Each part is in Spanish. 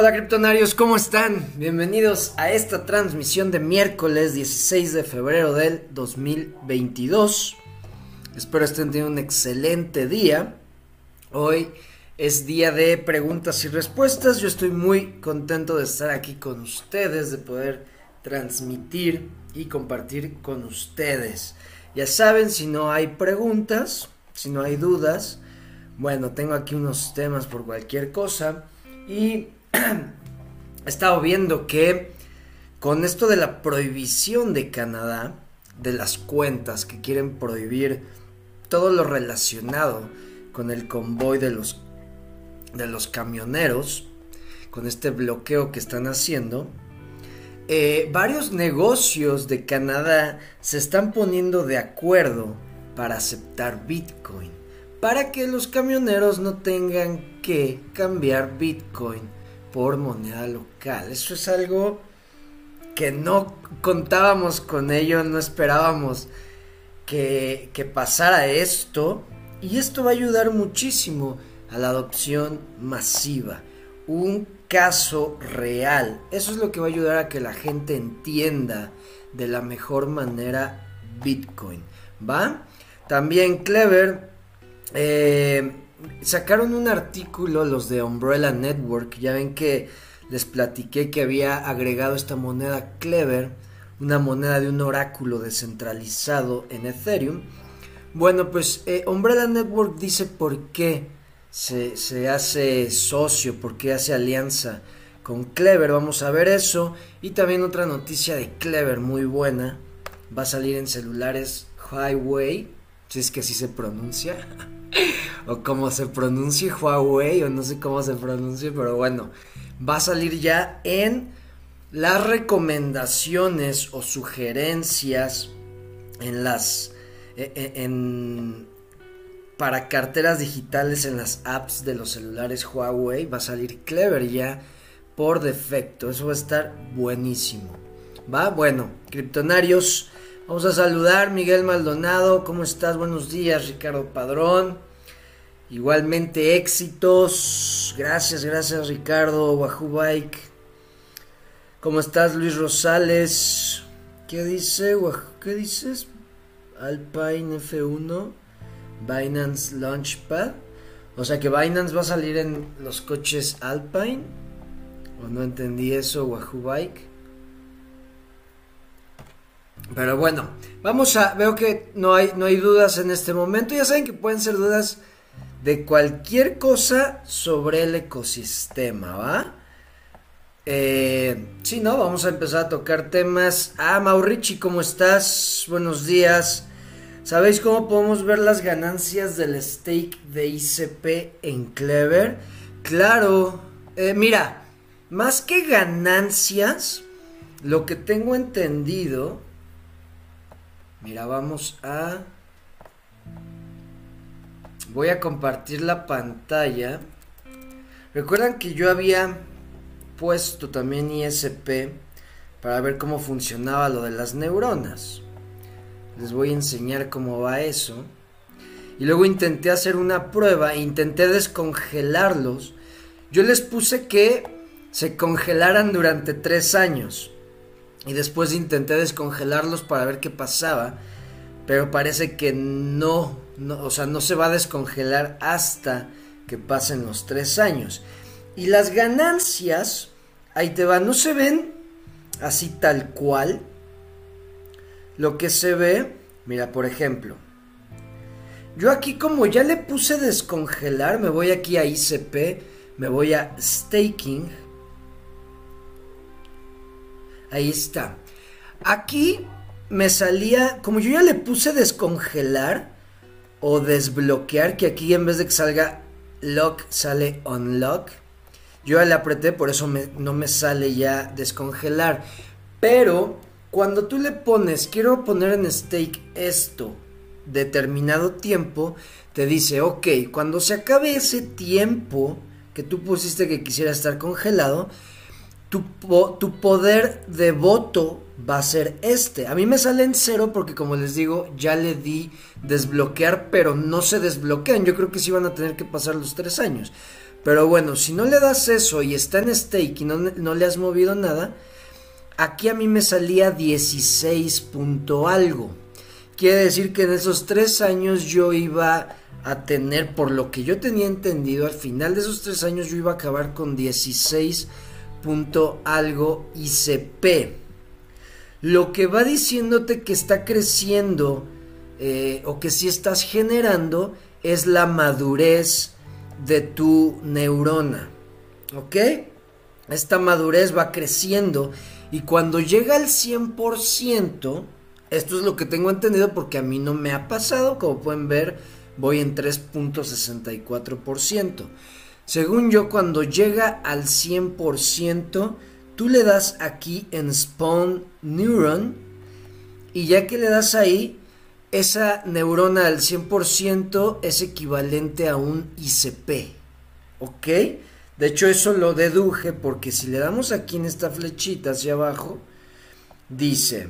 Hola criptonarios, ¿cómo están? Bienvenidos a esta transmisión de miércoles 16 de febrero del 2022. Espero estén teniendo un excelente día. Hoy es día de preguntas y respuestas. Yo estoy muy contento de estar aquí con ustedes, de poder transmitir y compartir con ustedes. Ya saben, si no hay preguntas, si no hay dudas, bueno, tengo aquí unos temas por cualquier cosa y he estado viendo que con esto de la prohibición de Canadá, de las cuentas que quieren prohibir todo lo relacionado con el convoy de los, de los camioneros, con este bloqueo que están haciendo, eh, varios negocios de Canadá se están poniendo de acuerdo para aceptar Bitcoin, para que los camioneros no tengan que cambiar Bitcoin por moneda local. Eso es algo que no contábamos con ello, no esperábamos que, que pasara esto. Y esto va a ayudar muchísimo a la adopción masiva. Un caso real. Eso es lo que va a ayudar a que la gente entienda de la mejor manera Bitcoin. ¿Va? También Clever eh, sacaron un artículo los de Umbrella Network. Ya ven que les platiqué que había agregado esta moneda Clever, una moneda de un oráculo descentralizado en Ethereum. Bueno, pues eh, Umbrella Network dice por qué se, se hace socio, por qué hace alianza con Clever. Vamos a ver eso. Y también otra noticia de Clever muy buena. Va a salir en celulares Highway, si es que así se pronuncia. o como se pronuncia Huawei, o no sé cómo se pronuncia, pero bueno, va a salir ya en las recomendaciones o sugerencias en las e, e, en, para carteras digitales en las apps de los celulares Huawei va a salir Clever ya por defecto. Eso va a estar buenísimo. Va, bueno, criptonarios, vamos a saludar Miguel Maldonado, ¿cómo estás? Buenos días, Ricardo Padrón. Igualmente éxitos. Gracias, gracias Ricardo, Wahoo Bike. ¿Cómo estás Luis Rosales? ¿Qué dice? ¿Qué dices? Alpine F1, Binance Launchpad. O sea que Binance va a salir en los coches Alpine. O no entendí eso, Wahoo Bike. Pero bueno, vamos a. Veo que no hay, no hay dudas en este momento. Ya saben que pueden ser dudas de cualquier cosa sobre el ecosistema, ¿va? Eh, sí, ¿no? Vamos a empezar a tocar temas. Ah, Maurici, ¿cómo estás? Buenos días. ¿Sabéis cómo podemos ver las ganancias del stake de ICP en Clever? Claro. Eh, mira, más que ganancias, lo que tengo entendido... Mira, vamos a... Voy a compartir la pantalla. Recuerdan que yo había puesto también ISP para ver cómo funcionaba lo de las neuronas. Les voy a enseñar cómo va eso. Y luego intenté hacer una prueba, intenté descongelarlos. Yo les puse que se congelaran durante tres años. Y después intenté descongelarlos para ver qué pasaba. Pero parece que no o sea, no se va a descongelar hasta que pasen los tres años. Y las ganancias, ahí te va, no se ven así tal cual. Lo que se ve, mira, por ejemplo, yo aquí como ya le puse descongelar, me voy aquí a ICP, me voy a staking. Ahí está. Aquí me salía, como yo ya le puse descongelar, o desbloquear, que aquí en vez de que salga lock sale unlock. Yo ya le apreté, por eso no me sale ya descongelar. Pero cuando tú le pones, quiero poner en stake esto, determinado tiempo, te dice, ok, cuando se acabe ese tiempo que tú pusiste que quisiera estar congelado, tu, tu poder de voto va a ser este. A mí me sale en cero porque como les digo, ya le di desbloquear, pero no se desbloquean. Yo creo que sí van a tener que pasar los tres años. Pero bueno, si no le das eso y está en stake y no, no le has movido nada, aquí a mí me salía 16 punto algo. Quiere decir que en esos tres años yo iba a tener, por lo que yo tenía entendido, al final de esos tres años yo iba a acabar con 16 punto algo ICP. Lo que va diciéndote que está creciendo eh, o que si estás generando es la madurez de tu neurona. ¿Ok? Esta madurez va creciendo y cuando llega al 100%, esto es lo que tengo entendido porque a mí no me ha pasado, como pueden ver, voy en 3.64%. Según yo, cuando llega al 100%, tú le das aquí en Spawn Neuron y ya que le das ahí, esa neurona al 100% es equivalente a un ICP. ¿Ok? De hecho, eso lo deduje porque si le damos aquí en esta flechita hacia abajo, dice,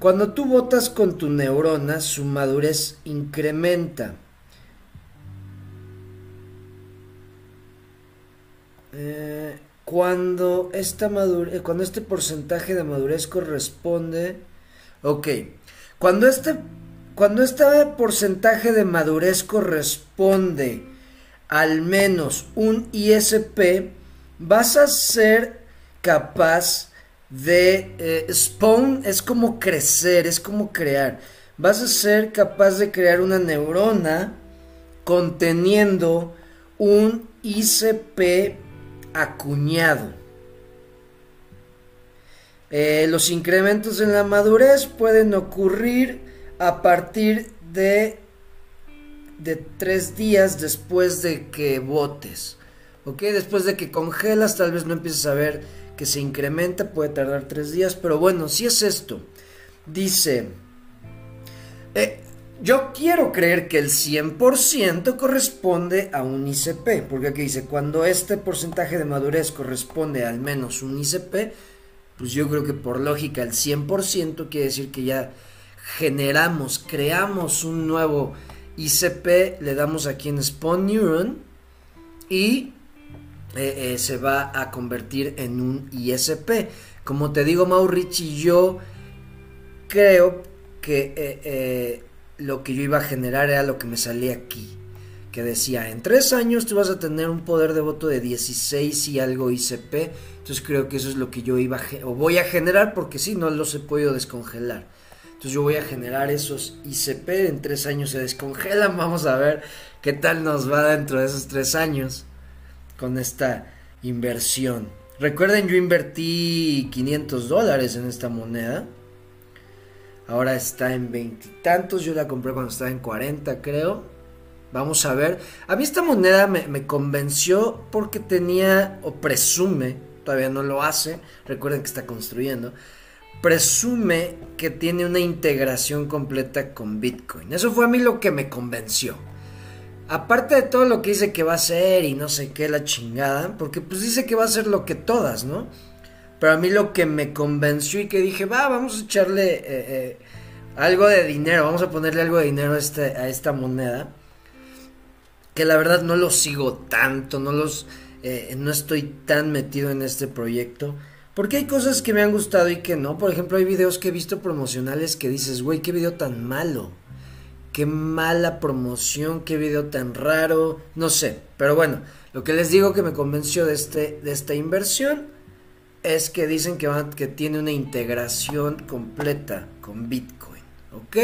cuando tú botas con tu neurona, su madurez incrementa. Eh, cuando, esta madurez, cuando este porcentaje de madurez corresponde... Ok, cuando este, cuando este porcentaje de madurez corresponde al menos un ISP, vas a ser capaz de eh, spawn es como crecer, es como crear. Vas a ser capaz de crear una neurona conteniendo un ICP acuñado. Eh, los incrementos en la madurez pueden ocurrir a partir de, de tres días después de que botes. ¿Ok? Después de que congelas, tal vez no empieces a ver que se incrementa, puede tardar tres días, pero bueno, si es esto. Dice, eh, yo quiero creer que el 100% corresponde a un ICP, porque aquí dice, cuando este porcentaje de madurez corresponde a al menos un ICP, pues yo creo que por lógica el 100% quiere decir que ya generamos, creamos un nuevo ICP, le damos aquí en Spawn Neuron y eh, eh, se va a convertir en un ISP. Como te digo, Maurici, yo creo que eh, lo que yo iba a generar era lo que me salía aquí. Que decía, en tres años tú vas a tener un poder de voto de 16 y algo ICP. Entonces creo que eso es lo que yo iba a o voy a generar porque si no los he podido descongelar. Entonces yo voy a generar esos ICP, en tres años se descongelan, vamos a ver qué tal nos va dentro de esos tres años con esta inversión. Recuerden, yo invertí 500 dólares en esta moneda. Ahora está en veintitantos. Yo la compré cuando estaba en 40, creo. Vamos a ver. A mí esta moneda me, convenció porque tenía, o presume, todavía no lo hace. Recuerden que está construyendo. Presume que tiene una integración completa con Bitcoin. Eso fue a mí lo que me convenció. Aparte de todo lo que dice que va a ser y no sé qué, la chingada, porque pues dice que va a ser lo que todas, ¿no? Pero a mí lo que me convenció y que dije, va, vamos a echarle eh, eh, algo de dinero, vamos a ponerle algo de dinero a, este, a esta moneda, que la verdad no lo sigo tanto, no los, eh, no estoy tan metido en este proyecto. Porque hay cosas que me han gustado y que no. Por ejemplo, hay videos que he visto promocionales que dices, güey, qué video tan malo qué mala promoción, qué video tan raro, no sé. Pero bueno, lo que les digo que me convenció de, este, de esta inversión es que dicen que, que tiene una integración completa con Bitcoin. ¿Ok?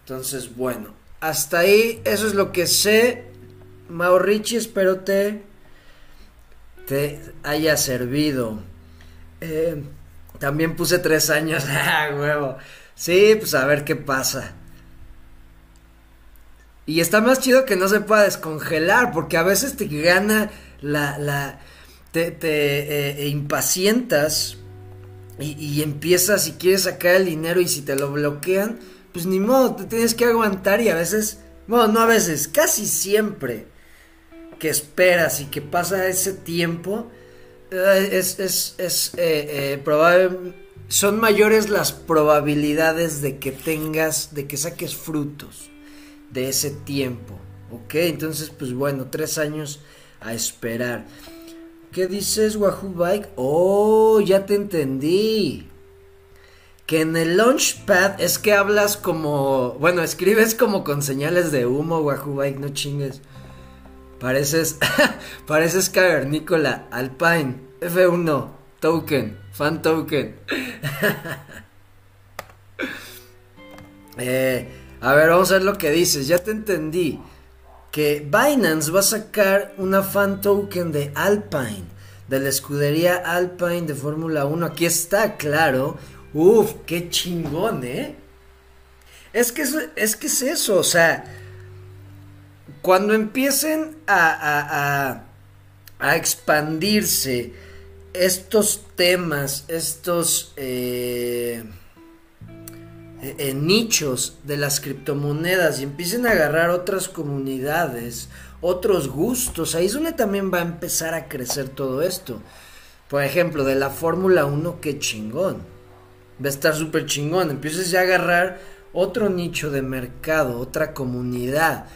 Entonces, bueno, hasta ahí, eso es lo que sé. Maurici, espero te, te haya servido. Eh, también puse tres años. ¡Ah, huevo! Sí, pues a ver qué pasa. Y está más chido que no se pueda descongelar, porque a veces te gana la. la te, eh, impacientas y, y, empiezas y quieres sacar el dinero y si te lo bloquean, pues ni modo, te tienes que aguantar y a veces. Bueno, no a veces, casi siempre que esperas y que pasa ese tiempo, eh, es, es, es eh, probable. Son mayores las probabilidades de que tengas, de que saques frutos de ese tiempo, Ok, entonces pues bueno, tres años a esperar. ¿Qué dices, Wahoo Bike? Oh, ya te entendí. Que en el Launchpad es que hablas como. Bueno, escribes como con señales de humo, Wahoo Bike, no chingues. Pareces. pareces cavernícola, Alpine, F1, Token, Fan Token. eh, a ver, vamos a ver lo que dices. Ya te entendí que Binance va a sacar una fan token de Alpine, de la escudería Alpine de Fórmula 1. Aquí está, claro. Uf, qué chingón, ¿eh? Es que es, que es eso, o sea, cuando empiecen a, a, a expandirse estos temas, estos... Eh, en nichos de las criptomonedas y empiecen a agarrar otras comunidades, otros gustos, ahí es donde también va a empezar a crecer todo esto. Por ejemplo, de la Fórmula 1, qué chingón. Va a estar súper chingón. Empieces ya a agarrar otro nicho de mercado, otra comunidad.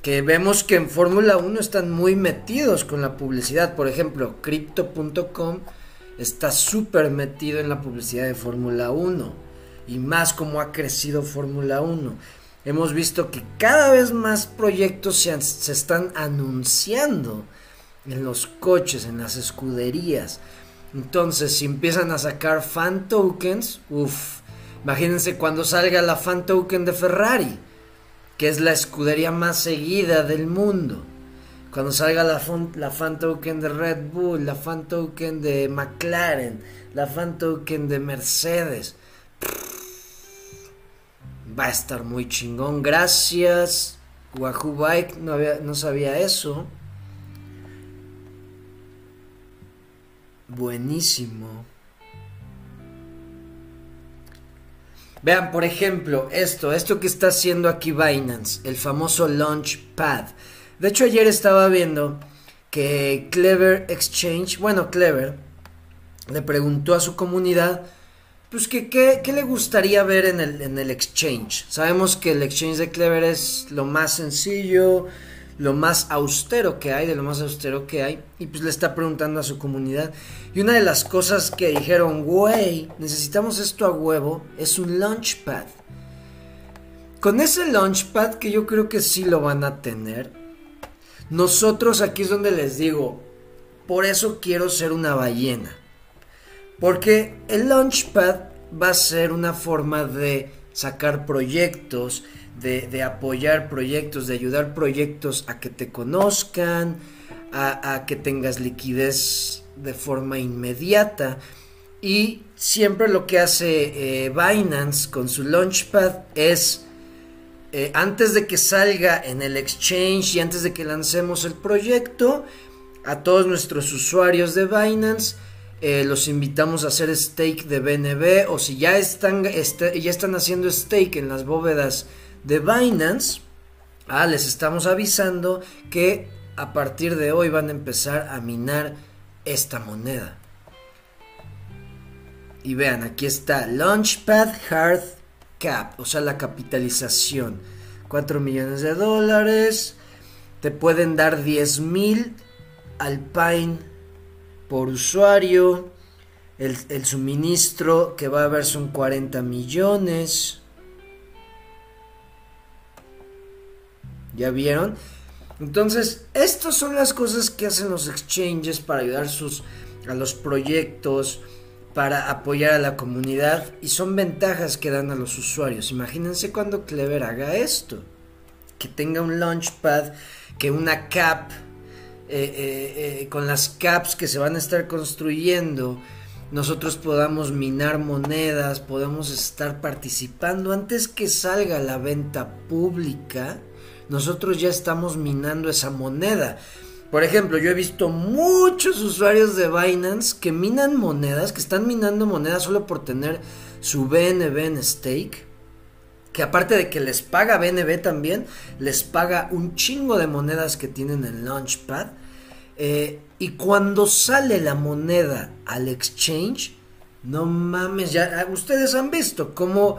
Que vemos que en Fórmula 1 están muy metidos con la publicidad. Por ejemplo, Crypto.com está súper metido en la publicidad de Fórmula 1 y más como ha crecido Fórmula 1. Hemos visto que cada vez más proyectos se, se, están anunciando en los coches, en las escuderías. Entonces, si empiezan a sacar fan tokens, uff, imagínense cuando salga la fan token de Ferrari, que es la escudería más seguida del mundo. Cuando salga la, la fan token de Red Bull, la fan token de McLaren, la fan token de Mercedes va a estar muy chingón. Gracias. Wahoo Bike, no, había, no sabía eso. Buenísimo. Vean, por ejemplo, esto, esto que está haciendo aquí Binance, el famoso Launchpad. De hecho, ayer estaba viendo que Clever Exchange, bueno, Clever, le preguntó a su comunidad pues que qué le gustaría ver en el, en el exchange. Sabemos que el exchange de Clever es lo más sencillo, lo más austero que hay, de lo más austero que hay. Y pues le está preguntando a su comunidad. Y una de las cosas que dijeron, güey, necesitamos esto a huevo, es un launchpad. Con ese launchpad que yo creo que sí lo van a tener. Nosotros aquí es donde les digo, por eso quiero ser una ballena. Porque el Launchpad va a ser una forma de sacar proyectos, de, apoyar proyectos, de ayudar proyectos a que te conozcan, a, que tengas liquidez de forma inmediata. Y siempre lo que hace eh, Binance con su Launchpad es, eh, antes de que salga en el exchange y antes de que lancemos el proyecto, a todos nuestros usuarios de Binance, eh, los invitamos a hacer stake de BNB o si ya están, este, ya están haciendo stake en las bóvedas de Binance, ah, les estamos avisando que a partir de hoy van a empezar a minar esta moneda. Y vean, aquí está Launchpad Hard Cap, o sea, la capitalización. 4 millones de dólares. Te pueden dar 10 mil Alpine por usuario. El, suministro que va a haber son 40 millones. ¿Ya vieron? Entonces, estas son las cosas que hacen los exchanges para ayudar sus, a los proyectos, para apoyar a la comunidad y son ventajas que dan a los usuarios. Imagínense cuando Clever haga esto, que tenga un launchpad, que una cap eh, eh, eh, con las caps que se van a estar construyendo, nosotros podamos minar monedas, podemos estar participando antes que salga la venta pública, nosotros ya estamos minando esa moneda. Por ejemplo, yo he visto muchos usuarios de Binance que minan monedas, que están minando monedas solo por tener su BNB en stake. Que aparte de que les paga BNB también, les paga un chingo de monedas que tienen en Launchpad. Eh, y cuando sale la moneda al exchange, no mames, ya ah, ustedes han visto cómo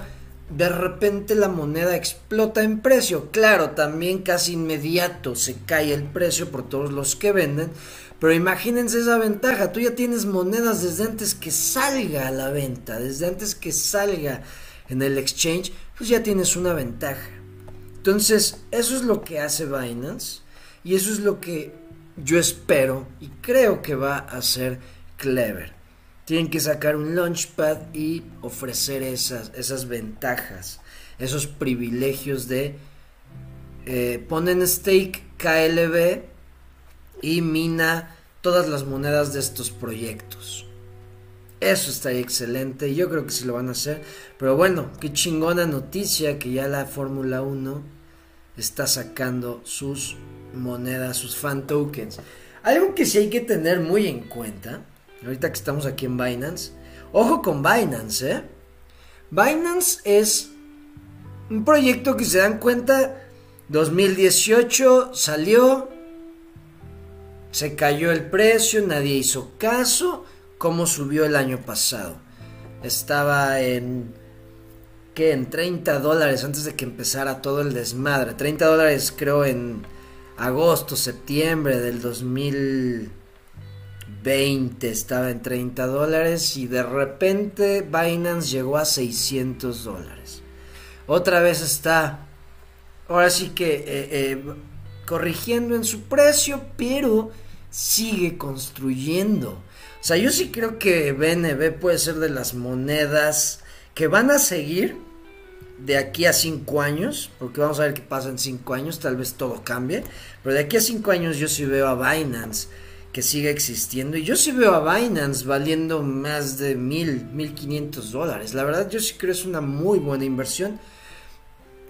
de repente la moneda explota en precio. Claro, también casi inmediato se cae el precio por todos los que venden. Pero imagínense esa ventaja. Tú ya tienes monedas desde antes que salga a la venta, desde antes que salga en el exchange, pues ya tienes una ventaja. Entonces, eso es lo que hace Binance y eso es lo que yo espero y creo que va a ser clever. Tienen que sacar un launchpad y ofrecer esas, esas ventajas, esos privilegios de eh, ponen stake KLB y mina todas las monedas de estos proyectos. Eso estaría excelente. Yo creo que sí lo van a hacer. Pero bueno, qué chingona noticia que ya la Fórmula 1 está sacando sus monedas, sus fan tokens. Algo que sí hay que tener muy en cuenta, ahorita que estamos aquí en Binance, ojo con Binance, ¿eh? Binance es un proyecto que se dan cuenta, 2018 salió, se cayó el precio, nadie hizo caso, como subió el año pasado. Estaba en que en 30 dólares antes de que empezara todo el desmadre. 30 dólares creo en agosto, septiembre del 2020 estaba en 30 dólares y de repente Binance llegó a 600 dólares. Otra vez está, ahora sí que eh, eh, corrigiendo en su precio, pero sigue construyendo. O sea, yo sí creo que BNB puede ser de las monedas que van a seguir de aquí a cinco años, porque vamos a ver qué pasa en cinco años, tal vez todo cambie, pero de aquí a cinco años yo sí veo a Binance que sigue existiendo y yo sí veo a Binance valiendo más de mil, mil quinientos dólares. La verdad yo sí creo que es una muy buena inversión.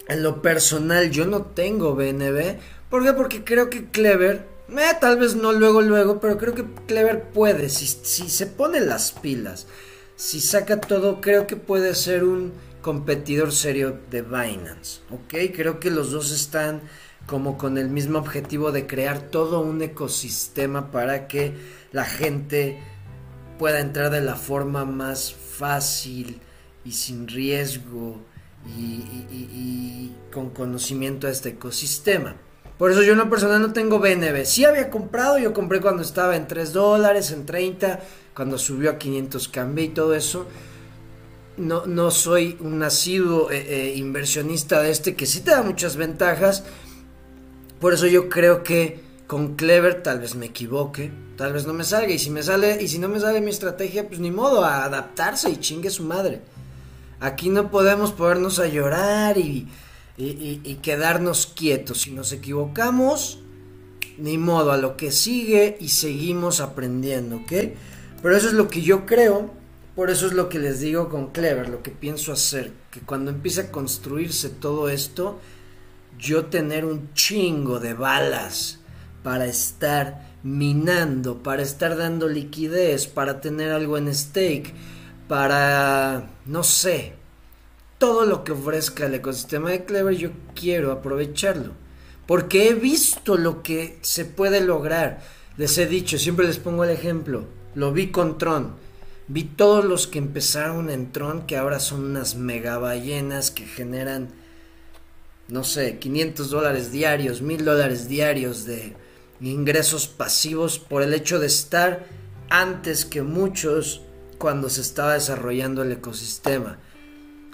En lo personal yo no tengo BNB, ¿por qué? Porque creo que Clever, eh, tal vez no luego luego, pero creo que Clever puede, si, se pone las pilas, si saca todo, creo que puede ser un competidor serio de Binance. ¿Ok? Creo que los dos están como con el mismo objetivo de crear todo un ecosistema para que la gente pueda entrar de la forma más fácil y sin riesgo y, con conocimiento a este ecosistema. Por eso yo en lo personal no tengo BNB. Sí había comprado, yo compré cuando estaba en 3 dólares, en 30, cuando subió a 500 cambié y todo eso no, no soy un nacido eh, eh, inversionista de este que sí te da muchas ventajas. Por eso yo creo que con Clever tal vez me equivoque, tal vez no me salga. Y si me sale, y si no me sale mi estrategia, pues ni modo, a adaptarse y chingue su madre. Aquí no podemos ponernos a llorar y, y, quedarnos quietos. Si nos equivocamos, ni modo, a lo que sigue y seguimos aprendiendo, ¿ok? Pero eso es lo que yo creo por eso es lo que les digo con Clever, lo que pienso hacer, que cuando empiece a construirse todo esto, yo tener un chingo de balas para estar minando, para estar dando liquidez, para tener algo en stake, para, no sé, todo lo que ofrezca el ecosistema de Clever, yo quiero aprovecharlo. Porque he visto lo que se puede lograr. Les he dicho, siempre les pongo el ejemplo, lo vi con Tron Vi todos los que empezaron en Tron, que ahora son unas mega ballenas que generan, no sé, 500 dólares diarios, 1000 dólares diarios de ingresos pasivos por el hecho de estar antes que muchos cuando se estaba desarrollando el ecosistema.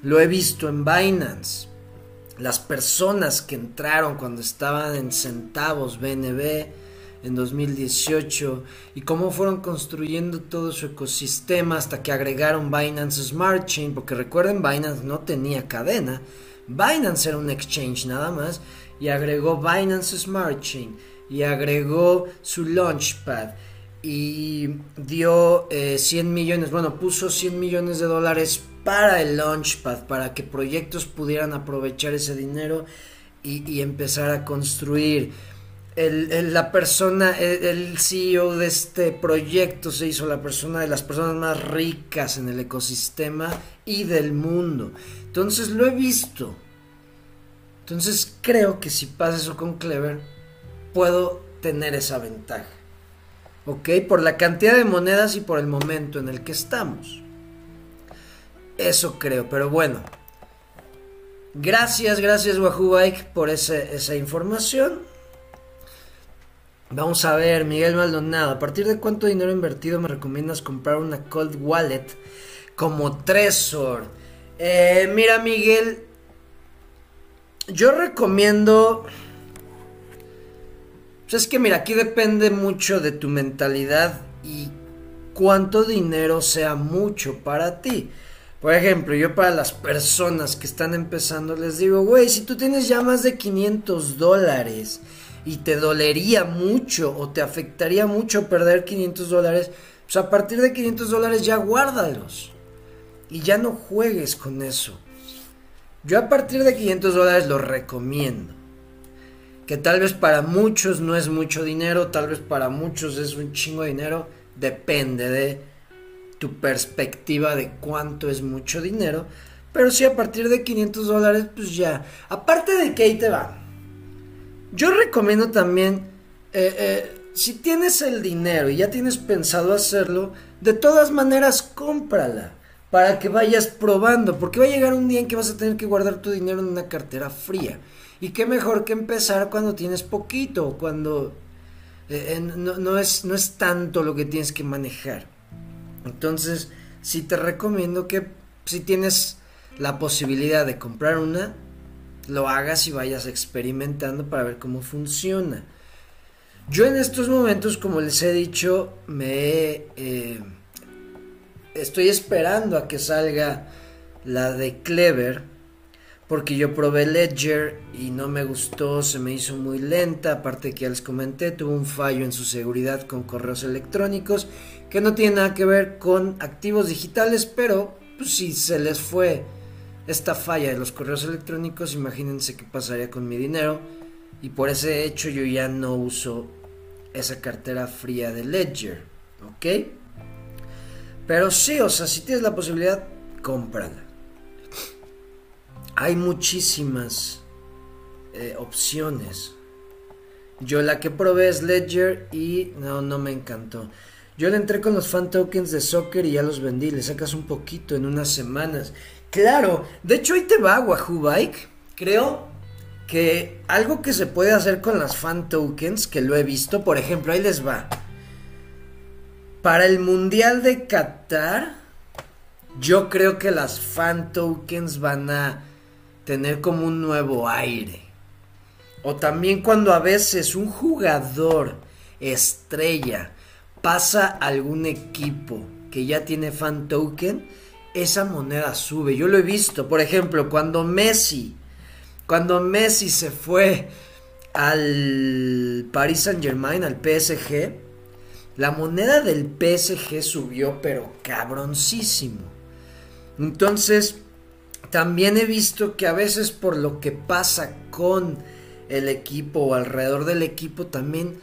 Lo he visto en Binance. Las personas que entraron cuando estaban en centavos BNB, en 2018 y cómo fueron construyendo todo su ecosistema hasta que agregaron Binance Smart Chain, porque recuerden Binance no tenía cadena, Binance era un exchange nada más y agregó Binance Smart Chain y agregó su Launchpad y dio 100 eh, millones, bueno, puso 100 millones de dólares para el Launchpad, para que proyectos pudieran aprovechar ese dinero y, empezar a construir el, la persona, el, CEO de este proyecto se hizo la persona de las personas más ricas en el ecosistema y del mundo. Entonces lo he visto. Entonces creo que si pasa eso con Clever, puedo tener esa ventaja. ¿Ok? Por la cantidad de monedas y por el momento en el que estamos. Eso creo, pero bueno. Gracias, gracias Wahoo Bike por esa información. Vamos a ver, Miguel Maldonado, ¿a partir de cuánto dinero invertido me recomiendas comprar una Cold Wallet como Trezor? Eh, mira Miguel, yo recomiendo... Pues es que mira, aquí depende mucho de tu mentalidad y cuánto dinero sea mucho para ti. Por ejemplo, yo para las personas que están empezando les digo, güey, si tú tienes ya más de 500 dólares y te dolería mucho o te afectaría mucho perder 500 dólares, pues a partir de 500 dólares ya guárdalos y ya no juegues con eso. Yo a partir de 500 dólares lo recomiendo. Que tal vez para muchos no es mucho dinero, tal vez para muchos es un chingo de dinero, depende de tu perspectiva de cuánto es mucho dinero. Pero si a partir de 500 dólares, pues ya. Aparte de que ahí te va. Yo recomiendo también, eh, eh, si tienes el dinero y ya tienes pensado hacerlo, de todas maneras cómprala para que vayas probando, porque va a llegar un día en que vas a tener que guardar tu dinero en una cartera fría. Y qué mejor que empezar cuando tienes poquito, cuando eh, no, es, no es tanto lo que tienes que manejar. Entonces, sí te recomiendo que si tienes la posibilidad de comprar una, lo hagas y vayas experimentando para ver cómo funciona. Yo en estos momentos, como les he dicho, me eh, estoy esperando a que salga la de Clever, porque yo probé Ledger y no me gustó, se me hizo muy lenta, aparte que ya les comenté, tuvo un fallo en su seguridad con correos electrónicos que no tiene nada que ver con activos digitales, pero pues, si se les fue esta falla de los correos electrónicos, imagínense qué pasaría con mi dinero. Y por ese hecho yo ya no uso esa cartera fría de Ledger. ¿Ok? Pero sí, o sea, si tienes la posibilidad, cómprala. Hay muchísimas eh, opciones. Yo la que probé es Ledger y no, no me encantó. Yo le entré con los fan tokens de soccer y ya los vendí. Le sacas un poquito en unas semanas. Claro, de hecho ahí te va Wahoo Bike. Creo que algo que se puede hacer con las fan tokens, que lo he visto, por ejemplo, ahí les va. Para el Mundial de Qatar, yo creo que las fan tokens van a tener como un nuevo aire. O también cuando a veces un jugador estrella pasa a algún equipo que ya tiene fan token, esa moneda sube. Yo lo he visto, por ejemplo, cuando Messi, cuando Messi se fue al Paris Saint Germain, al PSG, la moneda del PSG subió, pero cabroncísimo. Entonces, también he visto que a veces por lo que pasa con el equipo o alrededor del equipo, también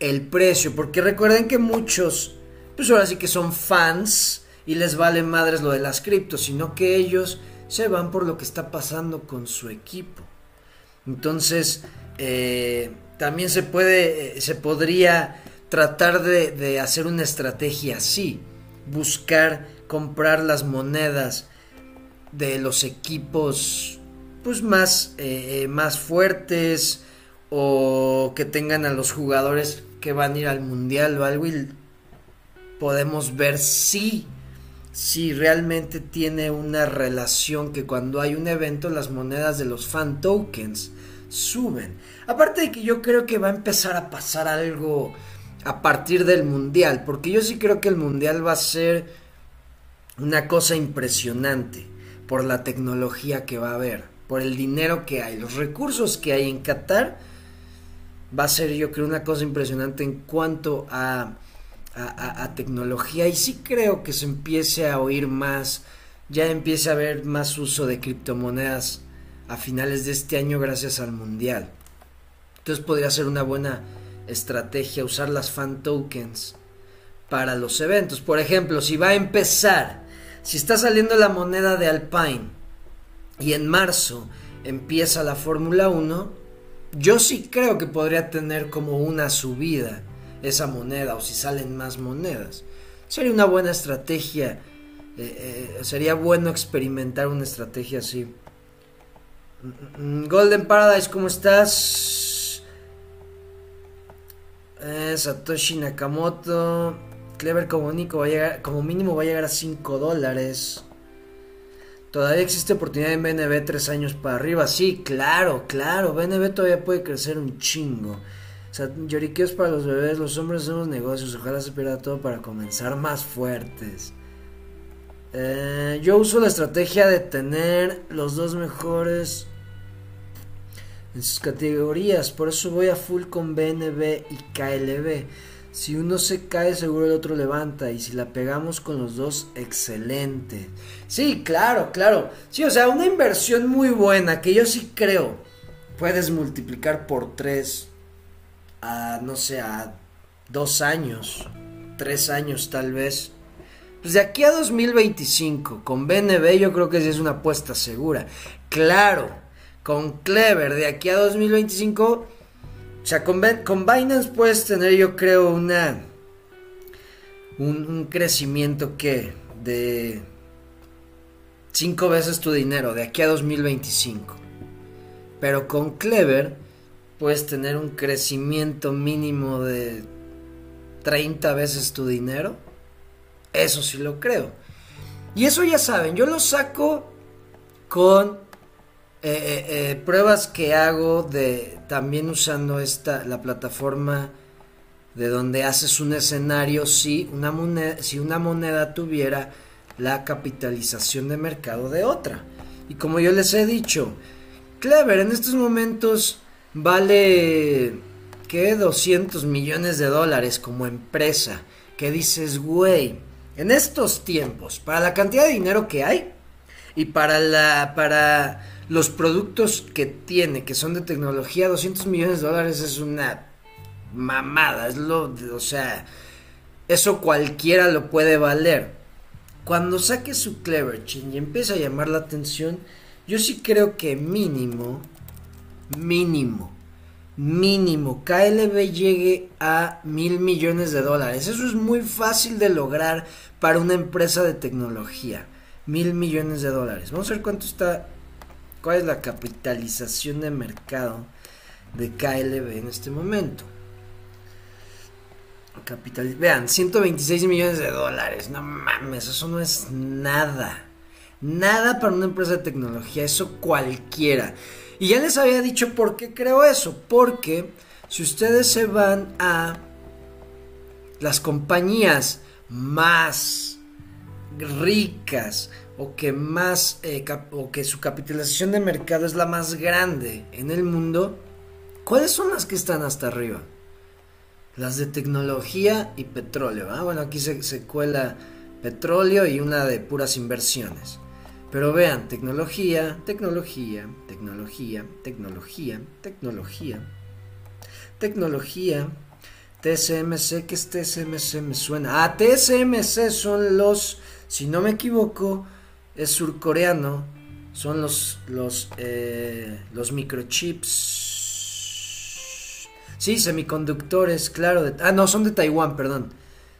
el precio. Porque recuerden que muchos, pues ahora sí que son fans y les vale madres lo de las criptos, sino que ellos se van por lo que está pasando con su equipo. Entonces, eh, también se puede, eh, se podría tratar de, hacer una estrategia así, buscar comprar las monedas de los equipos pues más, eh, más fuertes o que tengan a los jugadores que van a ir al mundial o algo y podemos ver si si realmente tiene una relación que cuando hay un evento las monedas de los fan tokens suben. Aparte de que yo creo que va a empezar a pasar algo a partir del mundial, porque yo sí creo que el mundial va a ser una cosa impresionante por la tecnología que va a haber, por el dinero que hay, los recursos que hay en Qatar. Va a ser yo creo una cosa impresionante en cuanto a a, tecnología y sí creo que se empiece a oír más, ya empiece a haber más uso de criptomonedas a finales de este año gracias al mundial. Entonces podría ser una buena estrategia usar las fan tokens para los eventos. Por ejemplo, si va a empezar, si está saliendo la moneda de Alpine y en marzo empieza la Fórmula 1, yo sí creo que podría tener como una subida esa moneda o si salen más monedas. Sería una buena estrategia. Eh, eh, sería bueno experimentar una estrategia así. Mm, Golden Paradise, ¿cómo estás? Eh, Satoshi Nakamoto. Clever como, único va a llegar, como mínimo va a llegar a 5 dólares. Todavía existe oportunidad en BNB 3 años para arriba. Sí, claro, claro. BNB todavía puede crecer un chingo. O sea, lloriqueos para los bebés. Los hombres hacemos negocios. Ojalá se pierda todo para comenzar más fuertes. Eh, yo uso la estrategia de tener los dos mejores en sus categorías. Por eso voy a full con BNB y KLB. Si uno se cae, seguro el otro levanta. Y si la pegamos con los dos, excelente. Sí, claro, claro. Sí, o sea, una inversión muy buena que yo sí creo. Puedes multiplicar por tres a, no sé, a dos años, tres años tal vez. Pues de aquí a 2025, con BNB yo creo que sí es una apuesta segura. Claro, con Clever de aquí a 2025 o sea, con, Binance puedes tener, yo creo, una. Un, crecimiento que. de. cinco veces tu dinero, de aquí a 2025. Pero con Clever puedes tener un crecimiento mínimo de 30 veces tu dinero. Eso sí lo creo. Y eso ya saben, yo lo saco con eh, eh, eh, pruebas que hago de también usando esta la plataforma de donde haces un escenario si una moneda si una moneda tuviera la capitalización de mercado de otra. Y como yo les he dicho Clever en estos momentos vale que 200 millones de dólares como empresa que dices güey en estos tiempos para la cantidad de dinero que hay y para la para los productos que tiene, que son de tecnología, 200 millones de dólares es una mamada, es lo, o sea, eso cualquiera lo puede valer. Cuando saque su Clever Chin y empieza a llamar la atención, yo sí creo que mínimo, mínimo, mínimo, KLB llegue a mil millones de dólares. Eso es muy fácil de lograr para una empresa de tecnología. Mil millones de dólares. Vamos a ver cuánto está cuál es la capitalización de mercado de KLB en este momento. Capital, vean, 126 millones de dólares. No mames, eso no es nada. Nada para una empresa de tecnología, eso cualquiera. Y ya les había dicho por qué creo eso. Porque si ustedes se van a las compañías más ricas, o que más eh, o que su capitalización de mercado es la más grande en el mundo, ¿cuáles son las que están hasta arriba? Las de tecnología y petróleo. ¿ah? Bueno, aquí se, se cuela petróleo y una de puras inversiones. Pero vean, tecnología, tecnología, tecnología, tecnología, tecnología, tecnología, TSMC, ¿qué es TSMC? Me suena. Ah, TSMC son los, si no me equivoco, es surcoreano, son los, los, eh, los microchips. Sí, semiconductores, claro. Ah, no, son de Taiwán, perdón.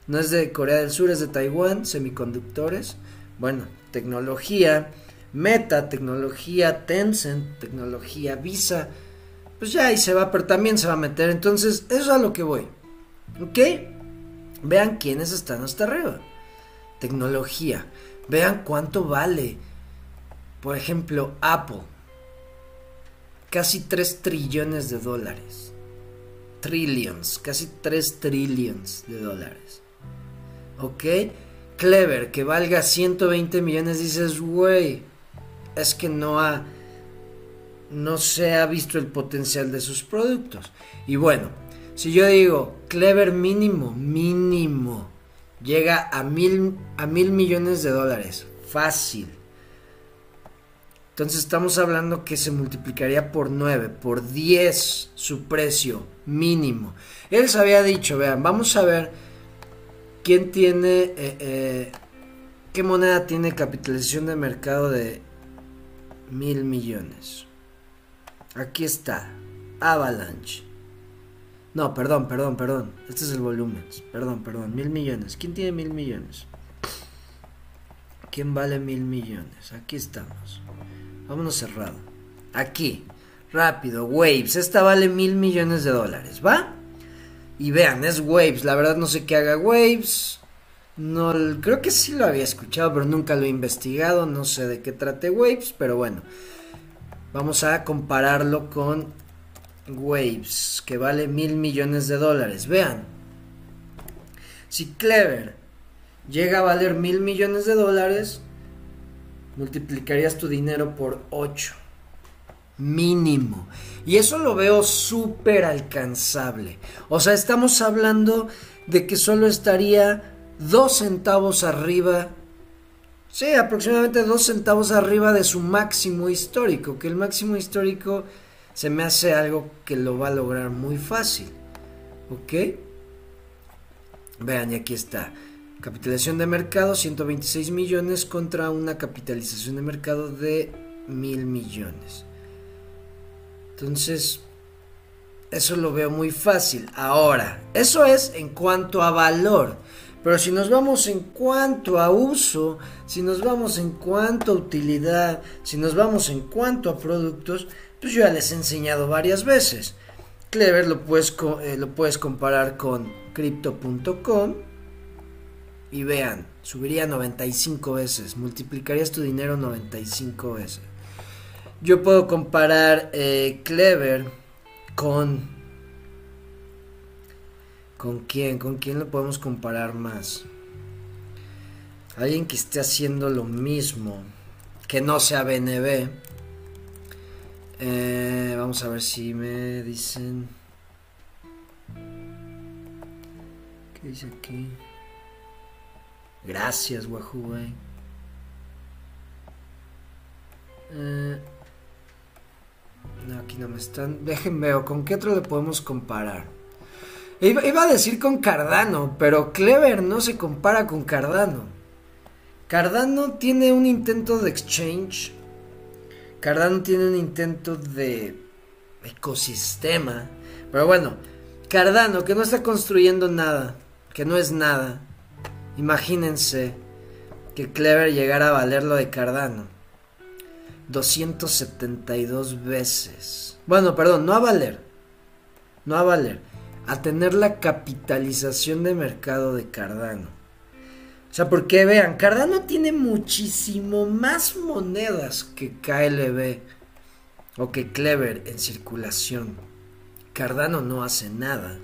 No es de Corea del Sur, es de Taiwán, semiconductores. Bueno, tecnología, Meta, tecnología, Tencent, tecnología, Visa. Pues ya ahí se va, pero también se va a meter. Entonces, eso es a lo que voy. ¿Ok? Vean quiénes están hasta arriba. Tecnología. Vean cuánto vale. Por ejemplo, Apple. Casi 3 trillones de dólares. Trillions, casi 3 trillions de dólares. ¿Ok? Clever, que valga 120 millones, dices, güey, es que no ha... No se ha visto el potencial de sus productos. Y bueno, si yo digo, Clever mínimo, mínimo llega a mil, a mil millones de dólares. Fácil. Entonces estamos hablando que se multiplicaría por 9, por 10 su precio mínimo. Él se había dicho, vean, vamos a ver quién tiene, eh, eh, qué moneda tiene capitalización de mercado de mil millones. Aquí está, Avalanche. No, perdón, perdón, perdón. Este es el volumen. Perdón, perdón. Mil millones. ¿Quién tiene mil millones? ¿Quién vale mil millones? Aquí estamos. Vámonos cerrado. aquí, rápido, Waves, esta vale mil millones de dólares, ¿va? Y vean, es Waves, la verdad no sé qué haga Waves. No, creo que sí lo había escuchado, pero nunca lo he investigado, no sé de qué trate Waves, pero bueno. Vamos a compararlo con Waves, que vale mil millones de dólares. Vean, si Clever llega a valer mil millones de dólares, multiplicarías tu dinero por 8. Mínimo. Y eso lo veo súper alcanzable. O sea, estamos hablando de que solo estaría dos centavos arriba. Sí, aproximadamente dos centavos arriba de su máximo histórico. Que el máximo histórico se me hace algo que lo va a lograr muy fácil. ¿Ok? Vean, y aquí está. Capitalización de mercado 126 millones contra una capitalización de mercado de mil millones. Entonces, eso lo veo muy fácil. Ahora, eso es en cuanto a valor. Pero si nos vamos en cuanto a uso, si nos vamos en cuanto a utilidad, si nos vamos en cuanto a productos, pues yo ya les he enseñado varias veces. Clever lo puedes, eh, lo puedes comparar con crypto.com y vean, subiría 95 veces, multiplicarías tu dinero 95 veces. Yo puedo comparar eh, Clever con... ¿Con quién? ¿Con quién lo podemos comparar más? Alguien que esté haciendo lo mismo, que no sea BNB. Eh, vamos a ver si me dicen... ¿Qué dice aquí? Gracias, Wahoo, eh, no, aquí no me están. Déjenme ver, ¿con qué otro le podemos comparar? Iba, a decir con Cardano, pero Clever no se compara con Cardano. Cardano tiene un intento de exchange. Cardano tiene un intento de ecosistema. Pero bueno, Cardano que no está construyendo nada, que no es nada. Imagínense que Clever llegara a valer lo de Cardano. 272 veces. Bueno, perdón, no a valer. No a valer. A tener la capitalización de mercado de Cardano. O sea, porque vean, Cardano tiene muchísimo más monedas que KLB o que Clever en circulación. Cardano no hace nada.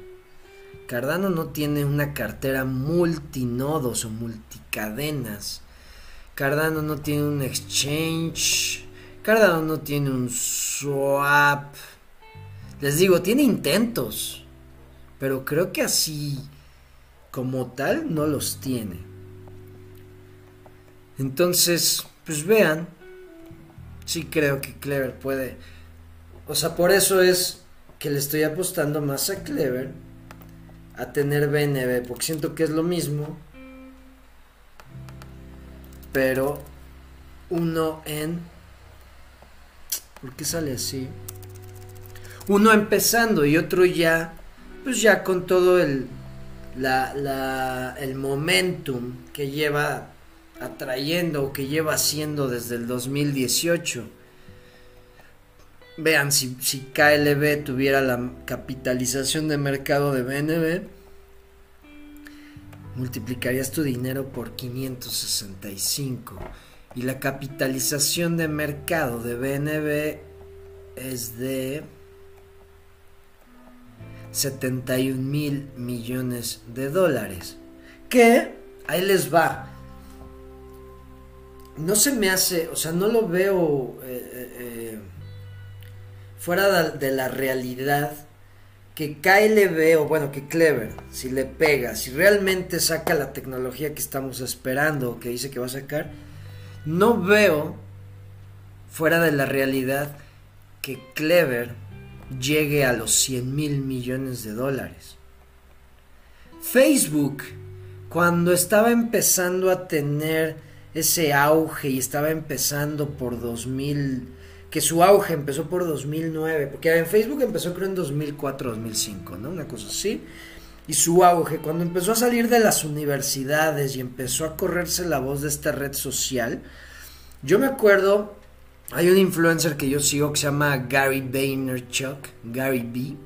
Cardano no tiene una cartera multinodos o multicadenas. Cardano no tiene un exchange. Cardano no tiene un swap. Les digo, tiene intentos. Pero creo que así como tal no los tiene. Entonces, pues vean. Sí creo que Clever puede. O sea, por eso es que le estoy apostando más a Clever a tener BNB, porque siento que es lo mismo, pero uno en... ¿Por qué sale así? Uno empezando y otro ya, pues ya con todo el, la, el momentum que lleva atrayendo o que lleva haciendo desde el 2018 Vean, si, si KLB tuviera la capitalización de mercado de BNB, multiplicarías tu dinero por 565. Y la capitalización de mercado de BNB es de 71 mil millones de dólares. Que, ahí les va. No se me hace, o sea, no lo veo... Eh, eh, eh, fuera de la realidad que KLB o bueno, que Clever, si le pega, si realmente saca la tecnología que estamos esperando que dice que va a sacar, no veo fuera de la realidad que Clever llegue a los 100 mil millones de dólares. Facebook, cuando estaba empezando a tener ese auge y estaba empezando por 2000 que su auge empezó por 2009, porque en Facebook empezó creo en 2004, 2005, ¿no? Una cosa así. Y su auge, cuando empezó a salir de las universidades y empezó a correrse la voz de esta red social, yo me acuerdo hay un influencer que yo sigo que se llama Gary Vaynerchuk, Gary B.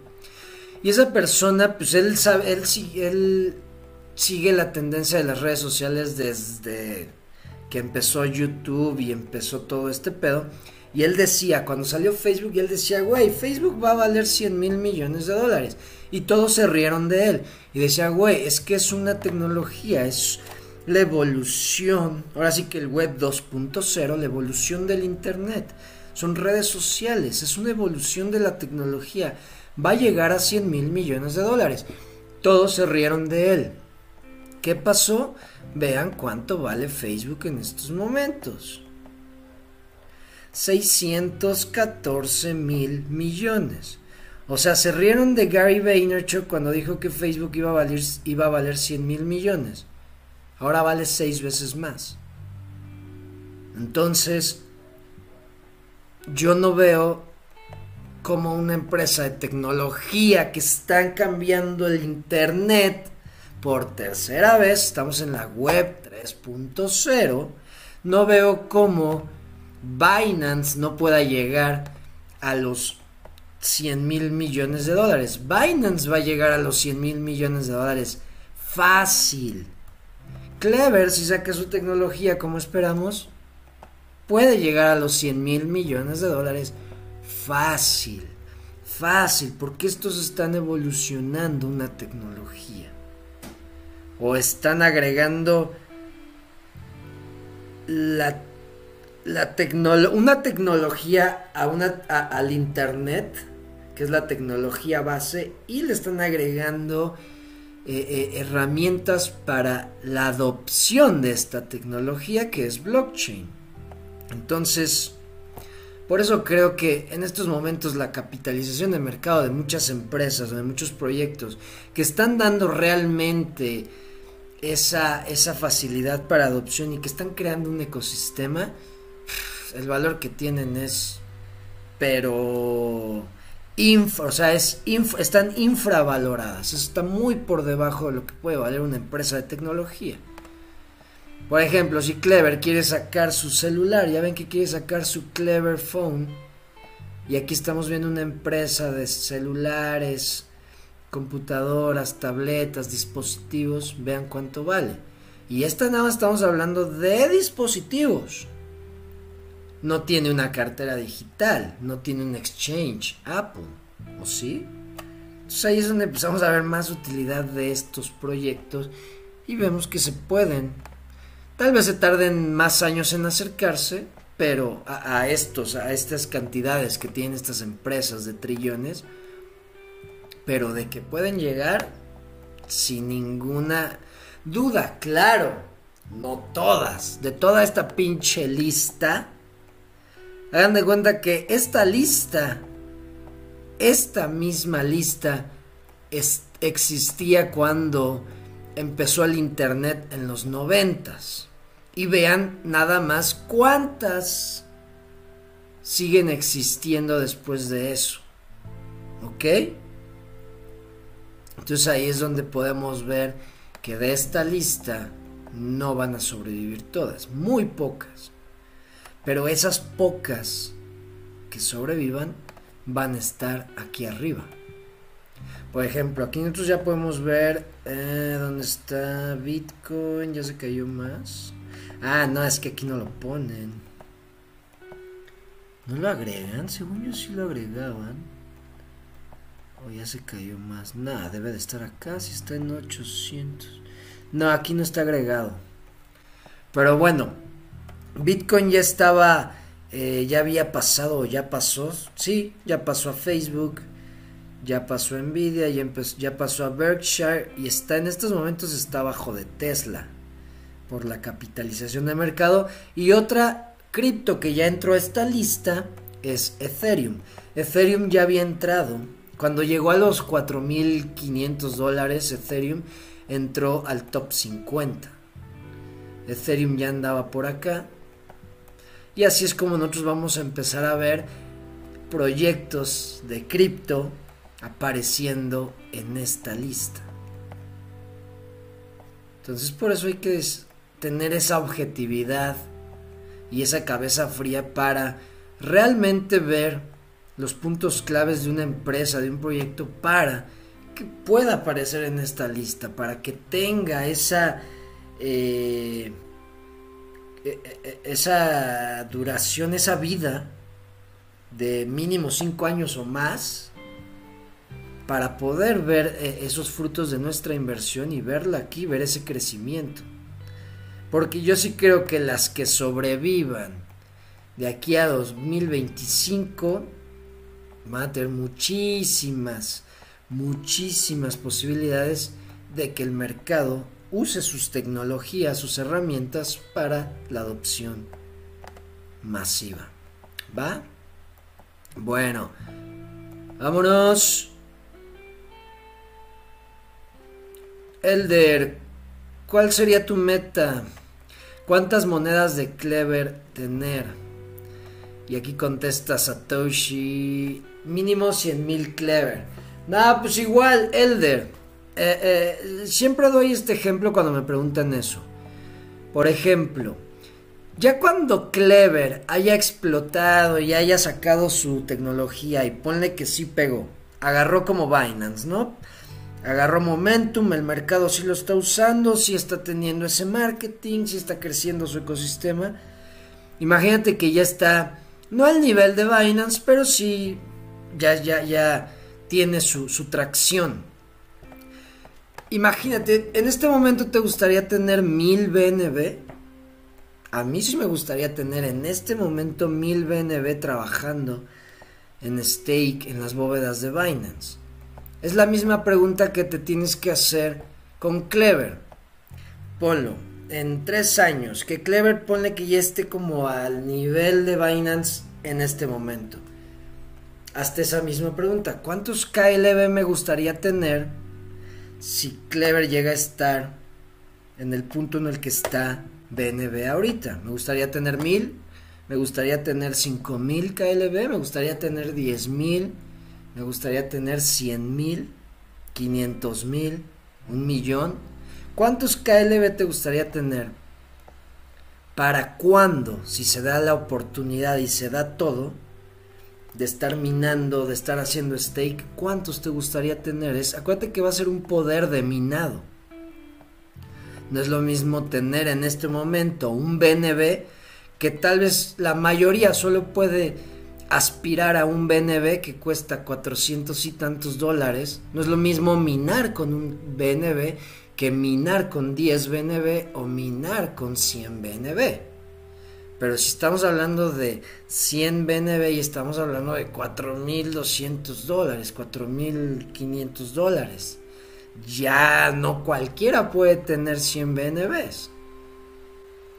Y esa persona, pues él sabe, él, él sigue la tendencia de las redes sociales desde que empezó YouTube y empezó todo este pedo. Y él decía, cuando salió Facebook, y él decía, güey, Facebook va a valer 100 mil millones de dólares. Y todos se rieron de él. Y decía, güey, es que es una tecnología, es la evolución, ahora sí que el web 2.0, la evolución del Internet. Son redes sociales, es una evolución de la tecnología. Va a llegar a 100 mil millones de dólares. Todos se rieron de él. ¿Qué pasó? Vean cuánto vale Facebook en estos momentos. 614 mil millones. O sea, se rieron de Gary Vaynerchuk cuando dijo que Facebook iba a valer, iba a valer 100 mil millones. Ahora vale seis veces más. Entonces, yo no veo como una empresa de tecnología que están cambiando el Internet por tercera vez, estamos en la web 3.0, no veo cómo Binance no pueda llegar a los 100 mil millones de dólares. Binance va a llegar a los 100 mil millones de dólares fácil. Clever, si saca su tecnología como esperamos, puede llegar a los 100 mil millones de dólares fácil. Fácil, porque estos están evolucionando una tecnología. O están agregando la la una tecnología a una, al Internet, que es la tecnología base, y le están agregando eh, eh, herramientas para la adopción de esta tecnología, que es blockchain. Entonces, por eso creo que en estos momentos la capitalización de mercado de muchas empresas, de muchos proyectos, que están dando realmente esa, esa facilidad para adopción y que están creando un ecosistema, el valor que tienen es, pero, o sea, es están infravaloradas, está muy por debajo de lo que puede valer una empresa de tecnología. Por ejemplo, si Clever quiere sacar su celular, ya ven que quiere sacar su Clever Phone, y aquí estamos viendo una empresa de celulares, computadoras, tabletas, dispositivos, vean cuánto vale. Y esta nada estamos hablando de dispositivos no tiene una cartera digital, no tiene un exchange, Apple, ¿o sí? Entonces ahí es donde empezamos a ver más utilidad de estos proyectos y vemos que se pueden. Tal vez se tarden más años en acercarse, pero a, a estos, a estas cantidades que tienen estas empresas de trillones, pero de que pueden llegar sin ninguna duda, claro, no todas, de toda esta pinche lista, Hagan de cuenta que esta lista, esta misma lista existía cuando empezó el Internet en los noventas. Y vean nada más cuántas siguen existiendo después de eso. ¿Ok? Entonces ahí es donde podemos ver que de esta lista no van a sobrevivir todas, muy pocas. Pero esas pocas que sobrevivan van a estar aquí arriba. Por ejemplo, aquí nosotros ya podemos ver eh, dónde está Bitcoin, ya se cayó más. Ah, no, es que aquí no lo ponen. ¿No lo agregan? Según yo sí lo agregaban. O ya se cayó más. Nada, debe de estar acá, si está en 800. No, aquí no está agregado. Pero bueno, Bitcoin ya estaba, eh, ya había pasado, ya pasó, sí, ya pasó a Facebook, ya pasó a Nvidia, ya, ya pasó a Berkshire y está en estos momentos está bajo de Tesla por la capitalización de mercado y otra cripto que ya entró a esta lista es Ethereum. Ethereum ya había entrado cuando llegó a los 4.500 dólares Ethereum entró al top 50. Ethereum ya andaba por acá y así es como nosotros vamos a empezar a ver proyectos de cripto apareciendo en esta lista. Entonces por eso hay que tener esa objetividad y esa cabeza fría para realmente ver los puntos claves de una empresa, de un proyecto, para que pueda aparecer en esta lista, para que tenga esa, eh, e, e, esa duración, esa vida de mínimo 5 años o más, para poder ver eh, esos frutos de nuestra inversión y verla aquí, ver ese crecimiento. Porque yo sí creo que las que sobrevivan de aquí a 2025 van a tener muchísimas, muchísimas posibilidades de que el mercado use sus tecnologías, sus herramientas para la adopción masiva. ¿Va? Bueno, vámonos. Elder, ¿cuál sería tu meta? ¿Cuántas monedas de Clever tener? Y aquí contesta Satoshi, mínimo 100 mil Clever. Nada, pues igual, Elder. Eh, eh, siempre doy este ejemplo cuando me preguntan eso. Por ejemplo, ya cuando Clever haya explotado y haya sacado su tecnología y ponle que sí pegó, agarró como Binance, ¿no? agarró momentum, el mercado sí lo está usando, sí está teniendo ese marketing, sí está creciendo su ecosistema. Imagínate que ya está, no al nivel de Binance, pero sí ya, ya, ya tiene su, tracción. Imagínate, en este momento te gustaría tener mil BNB. A mí sí me gustaría tener en este momento mil BNB trabajando en stake en las bóvedas de Binance. Es la misma pregunta que te tienes que hacer con Clever. Ponlo, en tres años, que Clever pone que ya esté como al nivel de Binance en este momento. Hasta esa misma pregunta, ¿cuántos KLB me gustaría tener si Clever llega a estar en el punto en el que está BNB ahorita? Me gustaría tener mil, me gustaría tener cinco mil KLB, me gustaría tener diez mil me gustaría tener 100 mil, 500 mil, un millón. ¿Cuántos KLB te gustaría tener? ¿Para cuándo, si se da la oportunidad y se da todo, de estar minando, de estar haciendo stake, cuántos te gustaría tener? Es, acuérdate que va a ser un poder de minado. No es lo mismo tener en este momento un BNB que tal vez la mayoría solo puede aspirar a un BNB que cuesta 400 y tantos dólares, no es lo mismo minar con un BNB que minar con 10 BNB o minar con 100 BNB. Pero si estamos hablando de 100 BNB y estamos hablando de 4.200 dólares, 4.500 dólares, ya no cualquiera puede tener 100 BNBs.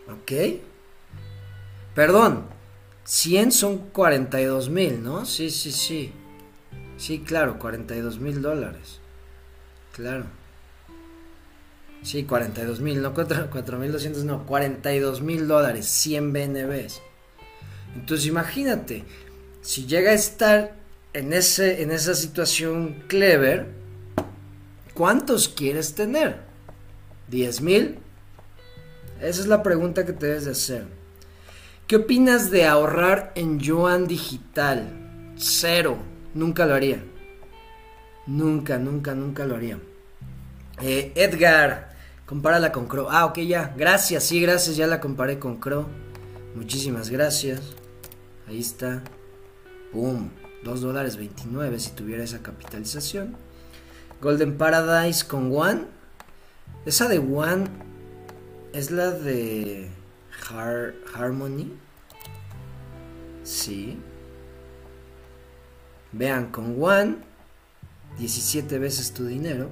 ¿Ok? Perdón, 100 son 42 mil, ¿no? Sí, sí, sí. Sí, claro, 42 mil dólares. Claro. Sí, 42 mil, no 4.200, no, 42 mil dólares, 100 BNBs. Entonces imagínate, si llega a estar en, ese, en esa situación clever, ¿cuántos quieres tener? ¿10 mil? Esa es la pregunta que te debes de hacer. ¿Qué opinas de ahorrar en yuan digital? Cero. Nunca lo haría. Nunca, nunca, nunca lo haría. Eh, Edgar, compárala con Crow. Ah, ok, ya. Gracias, sí, gracias. Ya la comparé con Crow. Muchísimas gracias. Ahí está. Boom. 2 dólares 29 si tuviera esa capitalización. Golden Paradise con One. Esa de One es la de Harmony. Sí. Vean, con One, 17 veces tu dinero.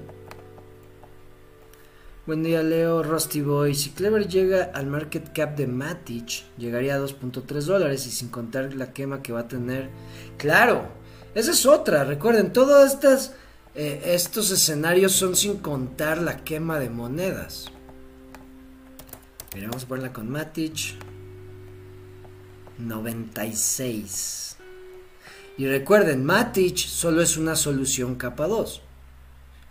Buen día, Leo. Rusty Boy. Si Clever llega al market cap de Matic, llegaría a 2.3 dólares y sin contar la quema que va a tener. Claro, esa es otra. Recuerden, todos eh, estos escenarios son sin contar la quema de monedas. Vamos a ponerla con Matic. 96. Y recuerden, Matic solo es una solución capa 2.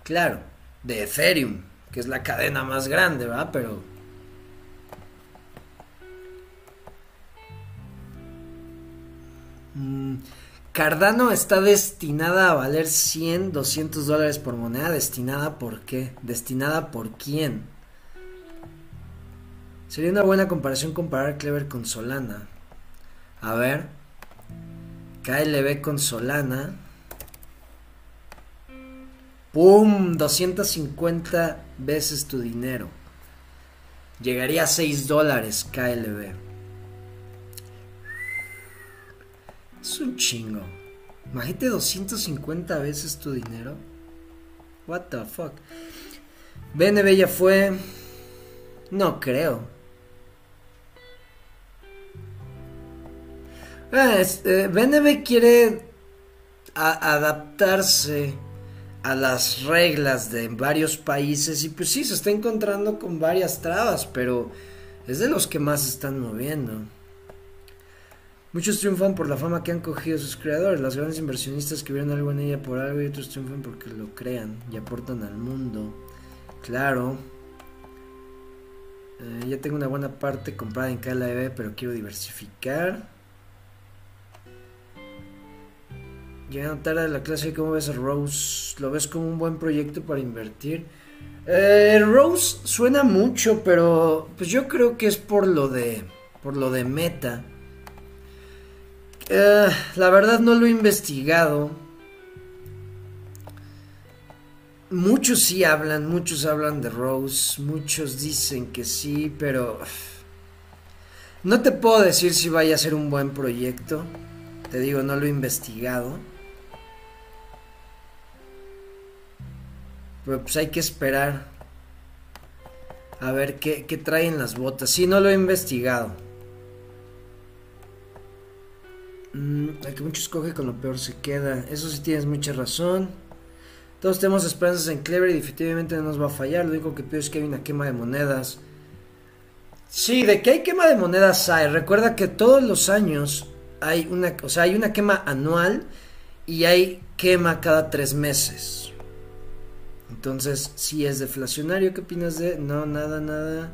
Claro, de Ethereum, que es la cadena más grande, ¿verdad? Pero Mm, Cardano está destinada a valer 100, 200 dólares por moneda. ¿Destinada por qué? ¿Destinada por quién? Sería una buena comparación comparar Clever con Solana. A ver. KLB con Solana. ¡Pum! 250 veces tu dinero. Llegaría a 6 dólares KLB. Es un chingo. Imagínate 250 veces tu dinero. What the fuck. BNB ya fue. No creo. Ah, eh, BNB quiere adaptarse a las reglas de varios países y pues sí, se está encontrando con varias trabas, pero es de los que más se están moviendo. Muchos triunfan por la fama que han cogido sus creadores, las grandes inversionistas que vieron algo en ella por algo y otros triunfan porque lo crean y aportan al mundo. Claro. Eh, ya tengo una buena parte comprada en KLB, pero quiero diversificar. Llegando tarde a la clase, ¿cómo ves a Rose? ¿Lo ves como un buen proyecto para invertir? Eh, Rose suena mucho, pero pues yo creo que es por lo de, por lo de meta. Eh, la verdad no lo he investigado. Muchos sí hablan, muchos hablan de Rose, muchos dicen que sí, pero no te puedo decir si vaya a ser un buen proyecto. Te digo, no lo he investigado. Pero pues hay que esperar a ver qué, traen las botas. Si no lo he investigado. Mm, el que mucho escoge con lo peor se queda. Eso sí tienes mucha razón. Todos tenemos esperanzas en Clever y definitivamente no nos va a fallar. Lo único que pido es que hay una quema de monedas. Sí, de que hay quema de monedas hay. Recuerda que todos los años hay una, o sea, hay una quema anual y hay quema cada tres meses. Entonces, si es deflacionario, ¿qué opinas de...? No, nada, nada.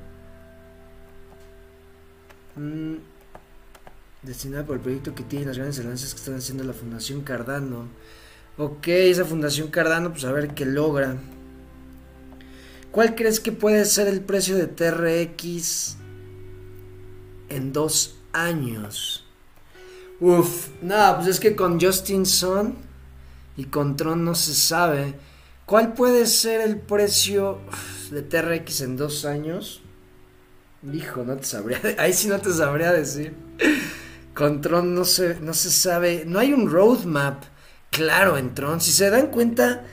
Mm, destinada por el proyecto que tiene las grandes alianzas que están haciendo la Fundación Cardano. Ok, esa Fundación Cardano, pues a ver qué logra. ¿Cuál crees que puede ser el precio de TRX en dos años? Uf, nada, pues es que con Justin Sun y con Tron no se sabe. ¿Cuál puede ser el precio de TRX en dos años? Hijo, no te sabría. Ahí sí no te sabría decir. Con Tron no se, no se sabe. No hay un roadmap claro en Tron. Si se dan cuenta,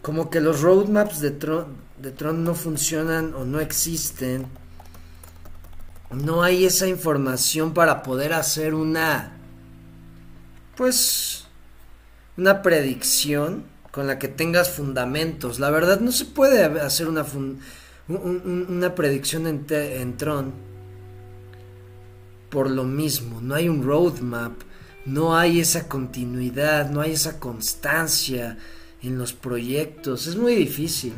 como que los roadmaps de Tron, de Tron no funcionan o no existen. No hay esa información para poder hacer una. Pues. Una predicción con la que tengas fundamentos. La verdad no se puede hacer una, una predicción en, en Tron por lo mismo. No hay un roadmap, no hay esa continuidad, no hay esa constancia en los proyectos. Es muy difícil.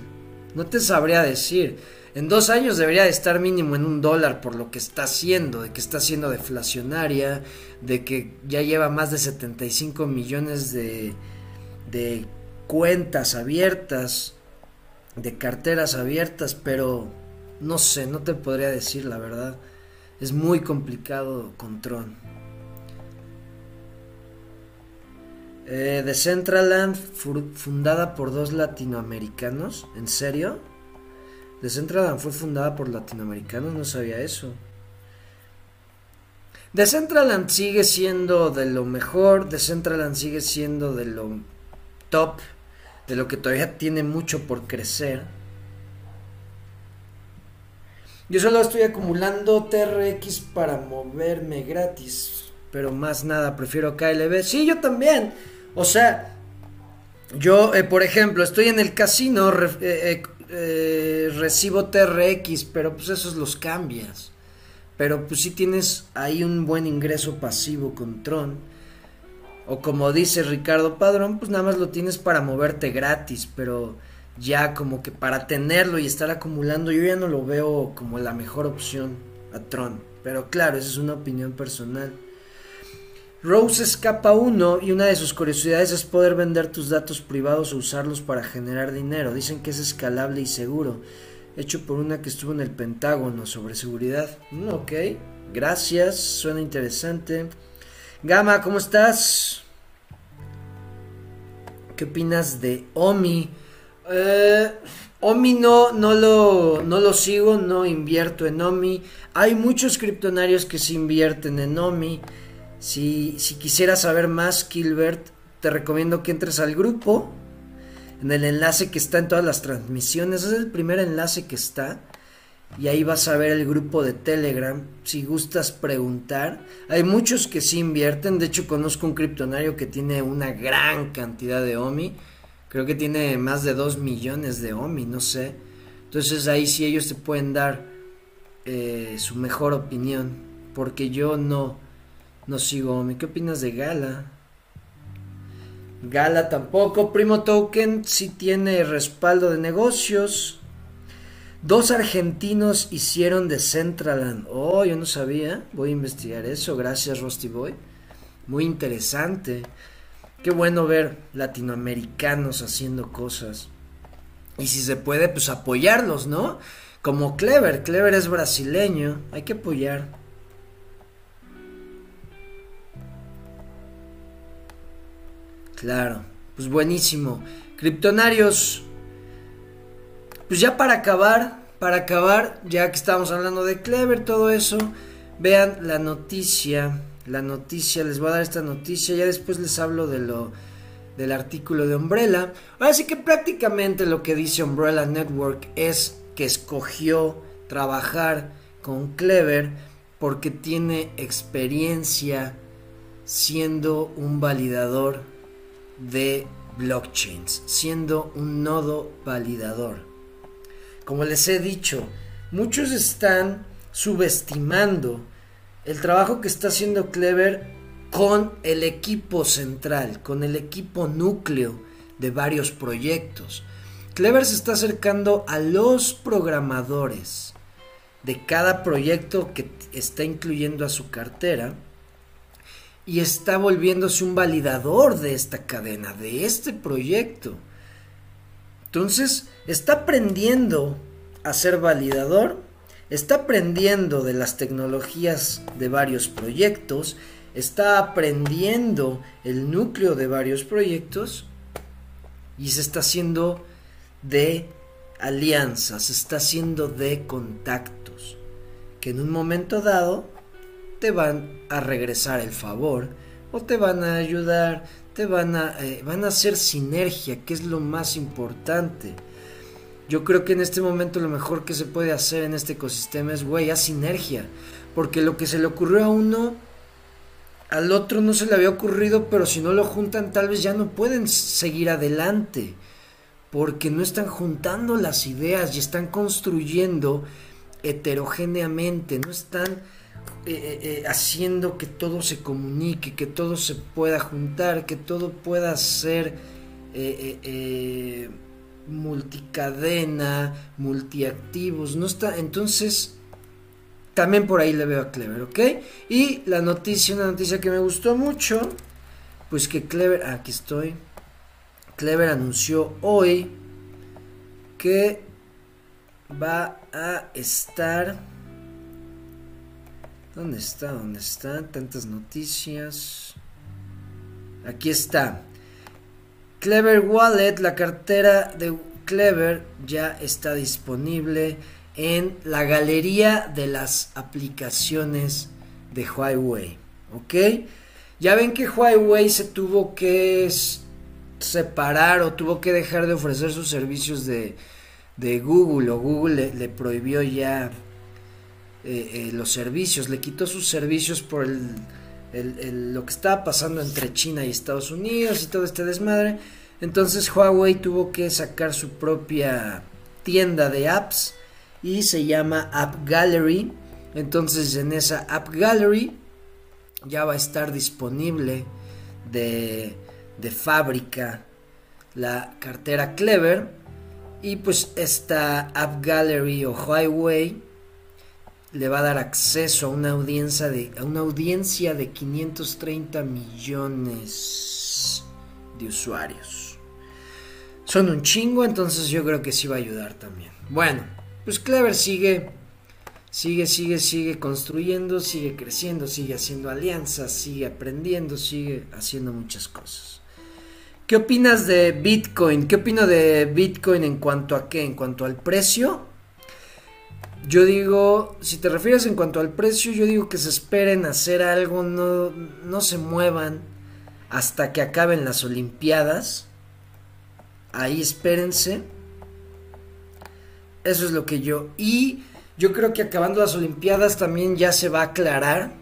No te sabría decir. En dos años debería de estar mínimo en un dólar por lo que está haciendo, de que está siendo deflacionaria, de que ya lleva más de 75 millones de, de cuentas abiertas, de carteras abiertas, pero no sé, no te podría decir la verdad. Es muy complicado con Tron. Eh, Decentraland fundada por dos latinoamericanos, ¿en serio? Decentraland fue fundada por latinoamericanos, no sabía eso. Decentraland sigue siendo de lo mejor, Decentraland sigue siendo de lo top de lo que todavía tiene mucho por crecer. Yo solo estoy acumulando TRX para moverme gratis, pero más nada, prefiero KLB. Sí, yo también. O sea, yo, eh, por ejemplo, estoy en el casino, eh, eh, recibo TRX, pero pues esos los cambias. Pero pues si tienes ahí un buen ingreso pasivo con Tron o como dice Ricardo Padrón, pues nada más lo tienes para moverte gratis, pero ya como que para tenerlo y estar acumulando, yo ya no lo veo como la mejor opción a Tron. Pero claro, esa es una opinión personal. Rose escapa uno y una de sus curiosidades es poder vender tus datos privados o usarlos para generar dinero. Dicen que es escalable y seguro. Hecho por una que estuvo en el Pentágono sobre seguridad. Mm, ok, gracias, suena interesante. Gama, ¿cómo estás? ¿Qué opinas de Omi? Eh, Omi no, no, lo, no lo sigo, no invierto en Omi. Hay muchos criptonarios que se invierten en Omi. Si, si quisieras saber más, Kilbert, te recomiendo que entres al grupo. En el enlace que está en todas las transmisiones. Es el primer enlace que está. Y ahí vas a ver el grupo de Telegram. Si gustas preguntar. Hay muchos que sí invierten. De hecho, conozco un criptonario que tiene una gran cantidad de OMI. Creo que tiene más de 2 millones de OMI, no sé. Entonces ahí sí ellos te pueden dar eh, su mejor opinión. Porque yo no no sigo. ¿Qué opinas de Gala? Gala tampoco. Primo Token sí tiene respaldo de negocios. Dos argentinos hicieron de Centraland. Oh, yo no sabía. Voy a investigar eso. Gracias, Rusty Boy. Muy interesante. Qué bueno ver latinoamericanos haciendo cosas. Y si se puede, pues apoyarlos, ¿no? Como Clever. Clever es brasileño. Hay que apoyar. Claro, pues buenísimo. Criptonarios, pues ya para acabar, para acabar, ya que estamos hablando de Clever, todo eso, vean la noticia, la noticia, les voy a dar esta noticia, ya después les hablo de lo del artículo de Umbrella. Ahora sí que prácticamente lo que dice Umbrella Network es que escogió trabajar con Clever porque tiene experiencia siendo un validador de blockchains, siendo un nodo validador. Como les he dicho, muchos están subestimando el trabajo que está haciendo Clever con el equipo central, con el equipo núcleo de varios proyectos. Clever se está acercando a los programadores de cada proyecto que está incluyendo a su cartera y está volviéndose un validador de esta cadena, de este proyecto. Entonces, está aprendiendo a ser validador, está aprendiendo de las tecnologías de varios proyectos, está aprendiendo el núcleo de varios proyectos y se está haciendo de alianzas, se está haciendo de contactos, que en un momento dado te van a regresar el favor o te van a ayudar, van a, eh, van a hacer sinergia, que es lo más importante. Yo creo que en este momento lo mejor que se puede hacer en este ecosistema es, güey, a sinergia. Porque lo que se le ocurrió a uno, al otro no se le había ocurrido, pero si no lo juntan tal vez ya no pueden seguir adelante. Porque no están juntando las ideas y están construyendo heterogéneamente, no están eh, eh, eh, haciendo que todo se comunique, que todo se pueda juntar, que todo pueda ser multicadena, multiactivos, no está, entonces también por ahí le veo a Clever, ¿ok? Y la noticia, una noticia que me gustó mucho, pues que Clever, aquí estoy, Clever anunció hoy que va a estar ¿Dónde está? ¿Dónde están tantas noticias? Aquí está. Clever Wallet, la cartera de Clever ya está disponible en la galería de las aplicaciones de Huawei. ¿Ok? Ya ven que Huawei se tuvo que separar o tuvo que dejar de ofrecer sus servicios de, Google o Google le prohibió ya eh, eh, los servicios, le quitó sus servicios por lo que estaba pasando entre China y Estados Unidos y todo este desmadre. Entonces Huawei tuvo que sacar su propia tienda de apps y se llama App Gallery. Entonces en esa App Gallery ya va a estar disponible de fábrica la cartera Clever y pues esta App Gallery o Huawei le va a dar acceso a una audiencia de, a una audiencia de 530 millones de usuarios. Son un chingo, entonces yo creo que sí va a ayudar también. Bueno, pues Clever sigue, sigue, sigue, sigue construyendo, sigue creciendo, sigue haciendo alianzas, sigue aprendiendo, sigue haciendo muchas cosas. ¿Qué opinas de Bitcoin? ¿Qué opino de Bitcoin en cuanto a qué? En cuanto al precio yo digo, si te refieres en cuanto al precio, yo digo que se esperen a hacer algo, no, no se muevan hasta que acaben las Olimpiadas. Ahí espérense. Eso es lo que yo. Y yo creo que acabando las Olimpiadas también ya se va a aclarar.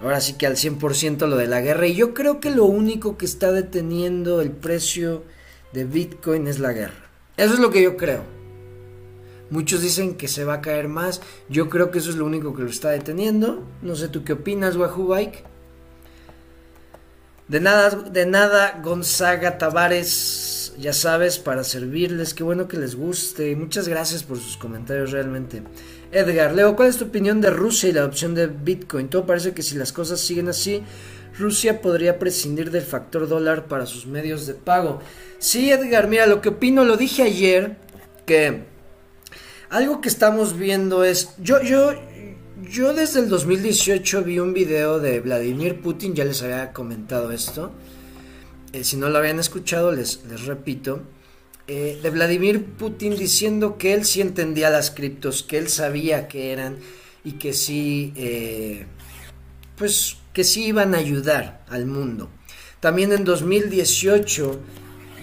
Ahora sí que al 100% lo de la guerra. Y yo creo que lo único que está deteniendo el precio de Bitcoin es la guerra. Eso es lo que yo creo. Muchos dicen que se va a caer más. Yo creo que eso es lo único que lo está deteniendo. No sé tú qué opinas, Wahoo Bike. De nada, de nada, Gonzaga Tavares, ya sabes, para servirles. Qué bueno que les guste. Muchas gracias por sus comentarios realmente. Edgar, Leo, ¿cuál es tu opinión de Rusia y la adopción de Bitcoin? Todo parece que si las cosas siguen así, Rusia podría prescindir del factor dólar para sus medios de pago. Sí, Edgar, mira, lo que opino, lo dije ayer, que algo que estamos viendo es, yo, yo, yo desde el 2018 vi un video de Vladimir Putin, ya les había comentado esto, eh, si no lo habían escuchado les, les repito, eh, de Vladimir Putin diciendo que él sí entendía las criptos, que él sabía que eran y que sí, eh, pues que sí iban a ayudar al mundo. También en 2018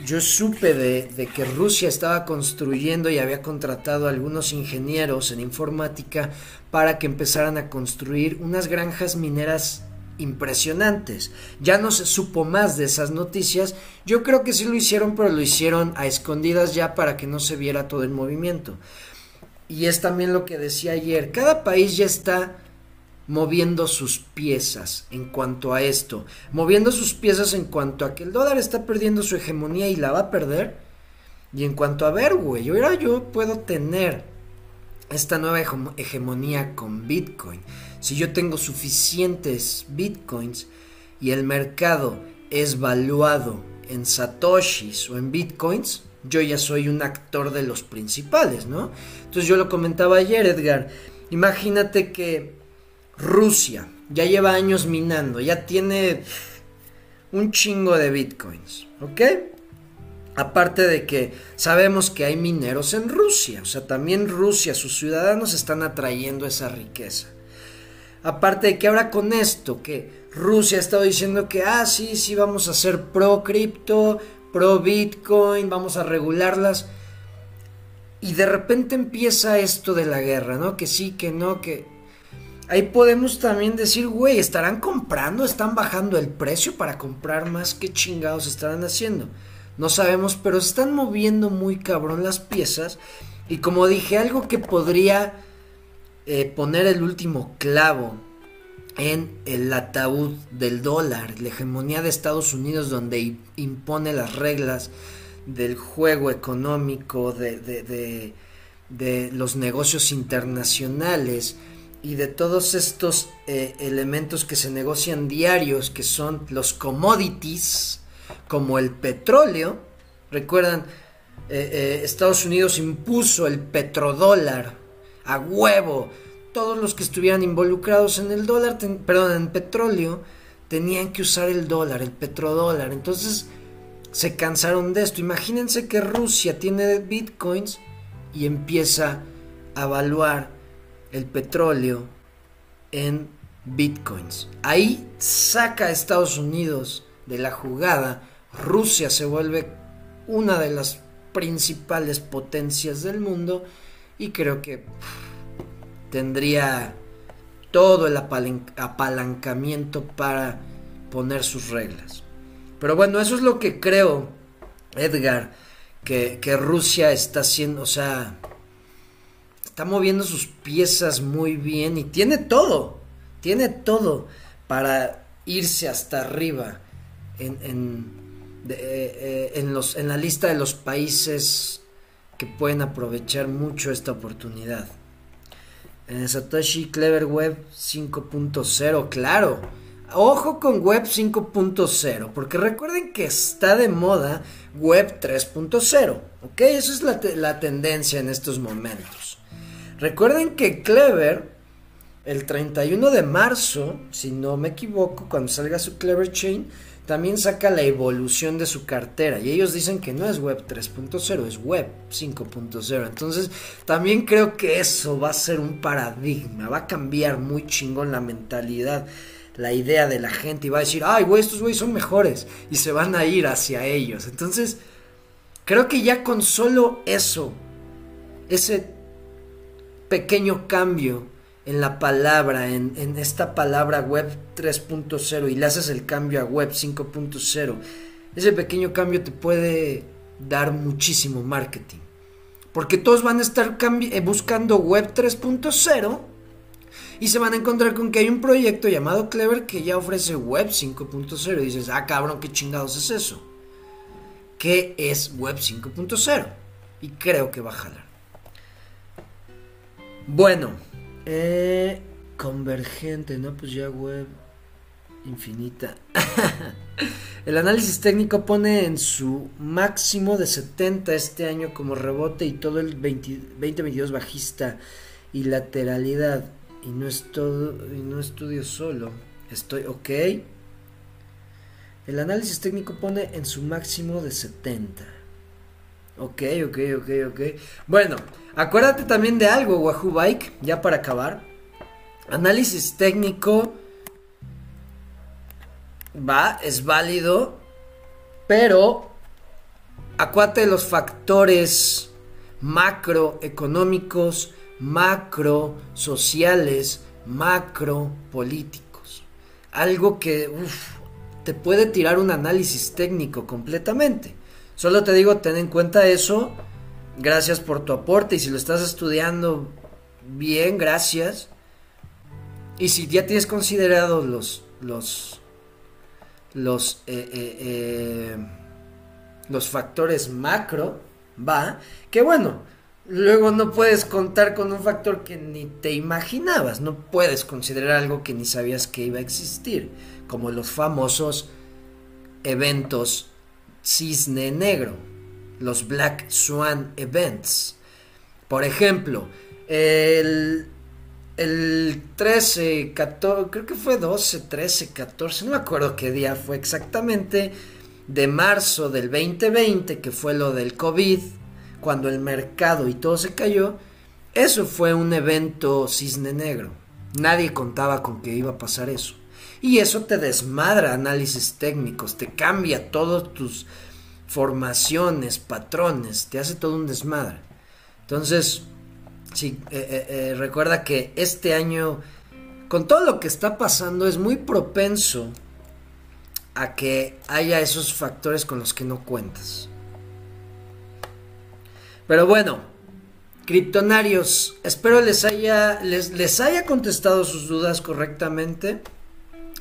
yo supe de, que Rusia estaba construyendo y había contratado a algunos ingenieros en informática para que empezaran a construir unas granjas mineras impresionantes. Ya no se supo más de esas noticias. Yo creo que sí lo hicieron, pero lo hicieron a escondidas ya para que no se viera todo el movimiento. Y es también lo que decía ayer. Cada país ya está moviendo sus piezas en cuanto a esto, moviendo sus piezas en cuanto a que el dólar está perdiendo su hegemonía y la va a perder, y en cuanto a ver, güey, ahora yo puedo tener esta nueva hegemonía con Bitcoin. Si yo tengo suficientes Bitcoins y el mercado es valuado en satoshis o en Bitcoins, yo ya soy un actor de los principales, ¿no? Entonces yo lo comentaba ayer, Edgar. Imagínate que Rusia ya lleva años minando, ya tiene un chingo de bitcoins, ¿ok? Aparte de que sabemos que hay mineros en Rusia, o sea, también Rusia, sus ciudadanos están atrayendo esa riqueza. Aparte de que ahora con esto, que Rusia ha estado diciendo que, ah, sí, sí, vamos a ser pro cripto, pro bitcoin, vamos a regularlas. Y de repente empieza esto de la guerra, ¿no? Que sí, que no, que Ahí podemos también decir, güey, ¿estarán comprando? ¿Están bajando el precio para comprar más? ¿Qué chingados estarán haciendo? No sabemos, pero están moviendo muy cabrón las piezas. Y como dije, algo que podría eh, poner el último clavo en el ataúd del dólar, la hegemonía de Estados Unidos donde impone las reglas del juego económico, de, de los negocios internacionales, y de todos estos eh, elementos que se negocian diarios, que son los commodities, como el petróleo, recuerdan, eh, eh, Estados Unidos impuso el petrodólar a huevo, todos los que estuvieran involucrados en el dólar, perdón, en petróleo, tenían que usar el dólar, el petrodólar, entonces se cansaron de esto. Imagínense que Rusia tiene bitcoins y empieza a evaluar el petróleo en bitcoins. Ahí saca a Estados Unidos de la jugada. Rusia se vuelve una de las principales potencias del mundo y creo que tendría todo el apalancamiento para poner sus reglas. Pero bueno, eso es lo que creo, Edgar, que, que Rusia está haciendo, o sea, está moviendo sus piezas muy bien y tiene todo, tiene todo para irse hasta arriba en, en, eh, eh, los, en la lista de los países que pueden aprovechar mucho esta oportunidad. Satoshi Clever Web 5.0, claro. Ojo con Web 5.0, porque recuerden que está de moda Web 3.0, ¿ok? Esa es la, la tendencia en estos momentos. Recuerden que Clever, el 31 de marzo, si no me equivoco, cuando salga su Clever Chain, también saca la evolución de su cartera y ellos dicen que no es web 3.0, es web 5.0. Entonces también creo que eso va a ser un paradigma, va a cambiar muy chingón la mentalidad, la idea de la gente y va a decir, ay, güey, estos güeyes son mejores y se van a ir hacia ellos. Entonces creo que ya con solo eso, ese pequeño cambio, en la palabra, en, esta palabra web 3.0 y le haces el cambio a web 5.0, ese pequeño cambio te puede dar muchísimo marketing. Porque todos van a estar eh, buscando web 3.0 y se van a encontrar con que hay un proyecto llamado Clever que ya ofrece web 5.0 y dices, ah cabrón, ¿qué chingados es eso? ¿Qué es web 5.0? Y creo que va a jalar. Bueno, eh, convergente, ¿no? Pues ya web infinita. el análisis técnico pone en su máximo de 70 este año como rebote y todo el 2022 bajista y lateralidad. Y no es todo, y no estudio solo. Estoy ok. El análisis técnico pone en su máximo de 70. Ok, ok, ok, ok. Bueno, acuérdate también de algo, Wahoo Bike, ya para acabar. Análisis técnico. Va, es válido. Pero acuérdate de los factores macroeconómicos, macro sociales, macro políticos. Algo que te puede tirar un análisis técnico completamente. Solo te digo, ten en cuenta eso. Gracias por tu aporte y si lo estás estudiando bien, gracias. Y si ya tienes considerado los los los eh, eh, eh, los factores macro, va, que bueno, luego no puedes contar con un factor que ni te imaginabas, no puedes considerar algo que ni sabías que iba a existir, como los famosos eventos cisne negro, los Black Swan Events. Por ejemplo, el, el 13, 14, creo que fue 12, 13, 14, no me acuerdo qué día fue exactamente, de marzo del 2020, que fue lo del COVID, cuando el mercado y todo se cayó, eso fue un evento cisne negro. Nadie contaba con que iba a pasar eso. Y eso te desmadra análisis técnicos, te cambia todos tus formaciones, patrones, te hace todo un desmadre. Entonces, sí, eh, eh, eh, recuerda que este año, con todo lo que está pasando, es muy propenso a que haya esos factores con los que no cuentas. Pero bueno, criptonarios, espero les haya, les, les haya contestado sus dudas correctamente.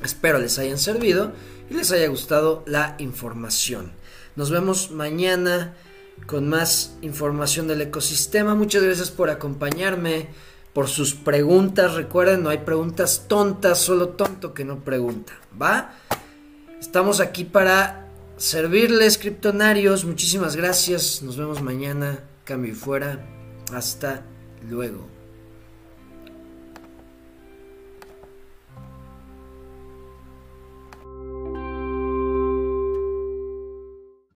Espero les hayan servido y les haya gustado la información. Nos vemos mañana con más información del ecosistema. Muchas gracias por acompañarme, por sus preguntas. Recuerden, no hay preguntas tontas, solo tonto que no pregunta. ¿Va? Estamos aquí para servirles, criptonarios. Muchísimas gracias. Nos vemos mañana. Cambio y fuera. Hasta luego.